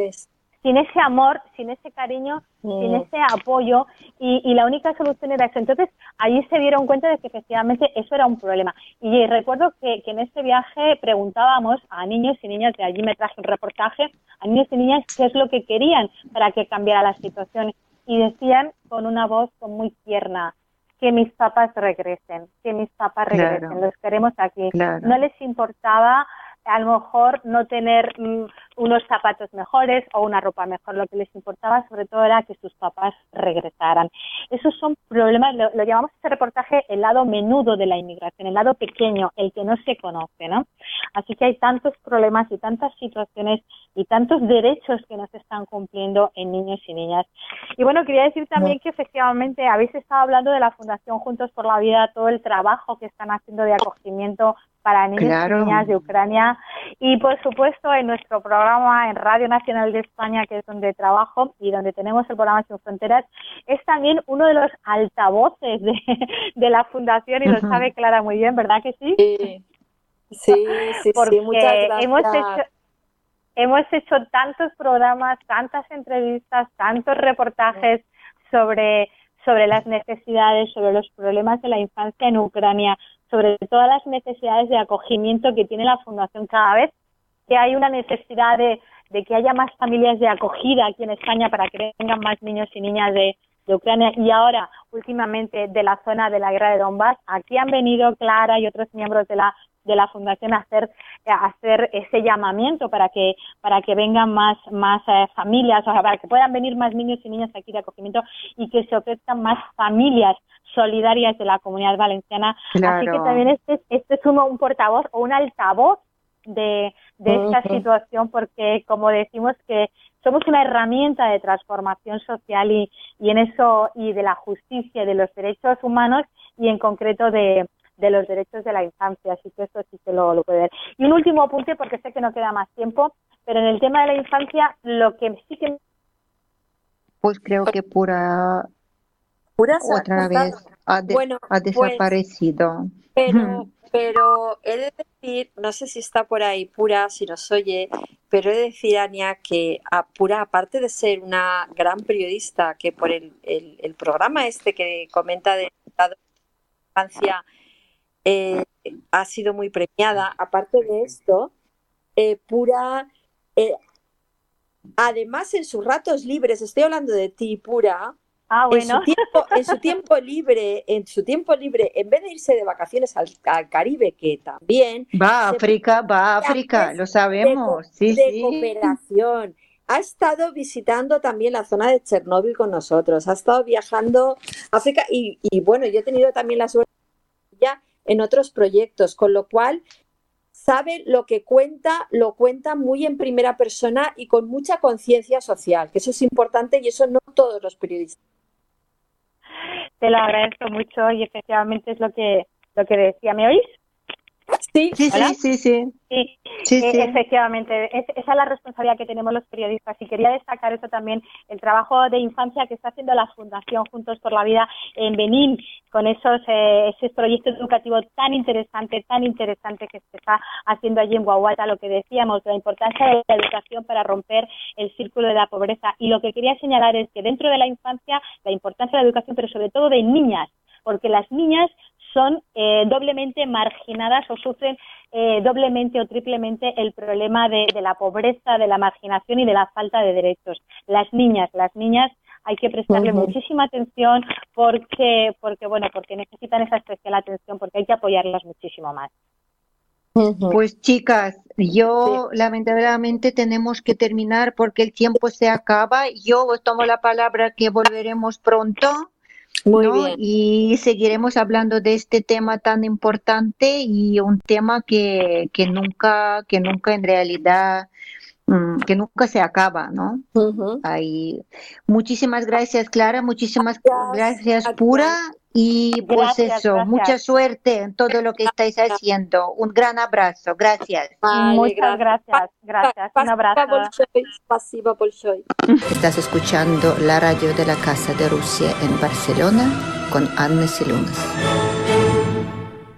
S3: sin ese amor, sin ese cariño, sin ese apoyo y, la única solución era eso. Entonces, allí se dieron cuenta de que efectivamente eso era un problema. Y recuerdo que, en este viaje preguntábamos a niños y niñas, de allí me traje un reportaje, a niños y niñas qué es lo que querían para que cambiara la situación. Y decían con una voz muy tierna, que mis papás regresen, que mis papás regresen, los queremos aquí. No les importaba a lo mejor no tener mm, unos zapatos mejores o una ropa mejor. Lo que les importaba sobre todo era que sus papás regresaran. Esos son problemas, lo, llamamos este reportaje el lado menudo de la inmigración, el lado pequeño, el que no se conoce, ¿no? Así que hay tantos problemas y tantas situaciones y tantos derechos que no se están cumpliendo en niños y niñas. Y bueno, quería decir también que efectivamente habéis estado hablando de la Fundación Juntos por la Vida, todo el trabajo que están haciendo de acogimiento para niños y niñas de Ucrania. Y por supuesto en nuestro programa en Radio Nacional de España, que es donde trabajo y donde tenemos el programa Sin Fronteras, es también uno de los altavoces de, [LAUGHS] de la fundación y lo sabe Clara muy bien, ¿verdad que sí?
S2: Sí, sí, sí, Porque muchas gracias.
S3: Hemos hecho, hemos hecho tantos programas, tantas entrevistas, tantos reportajes sobre sobre las necesidades, sobre los problemas de la infancia en Ucrania, sobre todas las necesidades de acogimiento que tiene la Fundación cada vez que hay una necesidad de, que haya más familias de acogida aquí en España para que vengan más niños y niñas de, Ucrania y ahora últimamente de la zona de la guerra de Donbass. Aquí han venido Clara y otros miembros de la de la fundación a hacer a hacer ese llamamiento para que para que vengan más más eh, familias, o sea, para que puedan venir más niños y niñas aquí de acogimiento y que se ofrezcan más familias solidarias de la comunidad valenciana. Así que también este, este es uno, un portavoz o un altavoz de, de esta situación porque, como decimos, que somos una herramienta de transformación social y, y en eso, y de la justicia, de los derechos humanos y en concreto de, de los derechos de la infancia, así que eso sí se lo, lo puede ver. Y un último apunte, porque sé que no queda más tiempo, pero en el tema de la infancia, lo que sí que...
S1: Pues creo que pura otra vez ha, bueno, ha pues, desaparecido.
S2: pero, pero he de decir, no sé si está por ahí Pura, si nos oye, pero he de decir, Ania, que a Pura, aparte de ser una gran periodista, que por el, el, programa este que comenta de la infancia eh, ha sido muy premiada, aparte de esto, eh, Pura... Eh, además, en sus ratos libres, estoy hablando de ti, Pura,
S3: Ah, bueno.
S2: En su, tiempo, libre, en su tiempo libre, en vez de irse de vacaciones al, Caribe, que también
S1: va a África, va a África, lo sabemos, de, sí,
S2: de cooperación. Ha estado visitando también la zona de Chernóbil con nosotros, ha estado viajando a África y, y bueno, yo he tenido también la suerte ya en otros proyectos, con lo cual sabe lo que cuenta, lo cuenta muy en primera persona y con mucha conciencia social, que eso es importante y eso no todos los periodistas
S3: te lo agradezco mucho y efectivamente es lo que, lo que decía. ¿Me oís?
S1: Sí, sí, sí, sí,
S3: sí. Eh, efectivamente, esa es la responsabilidad que tenemos los periodistas y quería destacar eso también, el trabajo de infancia que está haciendo la Fundación Juntos por la Vida en Benín con esos, eh, ese proyecto educativo tan interesante, tan interesante que se está haciendo allí en Guaguata, lo que decíamos, la importancia de la educación para romper el círculo de la pobreza. Y lo que quería señalar es que dentro de la infancia, la importancia de la educación, pero sobre todo de niñas, porque las niñas son eh, doblemente marginadas o sufren eh, doblemente o triplemente el problema de, la pobreza, de la marginación y de la falta de derechos. Las niñas, las niñas hay que prestarle muchísima atención porque, porque, bueno, porque necesitan esa especial atención, porque hay que apoyarlas muchísimo más.
S1: Pues chicas, yo lamentablemente tenemos que terminar porque el tiempo se acaba. Yo os tomo la palabra que volveremos pronto muy bien. Y seguiremos hablando de este tema tan importante y un tema que, que nunca, que nunca en realidad mm, que nunca se acaba, ¿no? Ahí. Muchísimas gracias, Clara, muchísimas gracias, Pura. Y pues eso, mucha suerte en todo lo que estáis haciendo. Un gran abrazo. Gracias.
S3: Muchas gracias. Gracias. Un abrazo.
S1: Estás escuchando la radio de la Casa de Rusia en Barcelona con Anne Silunas.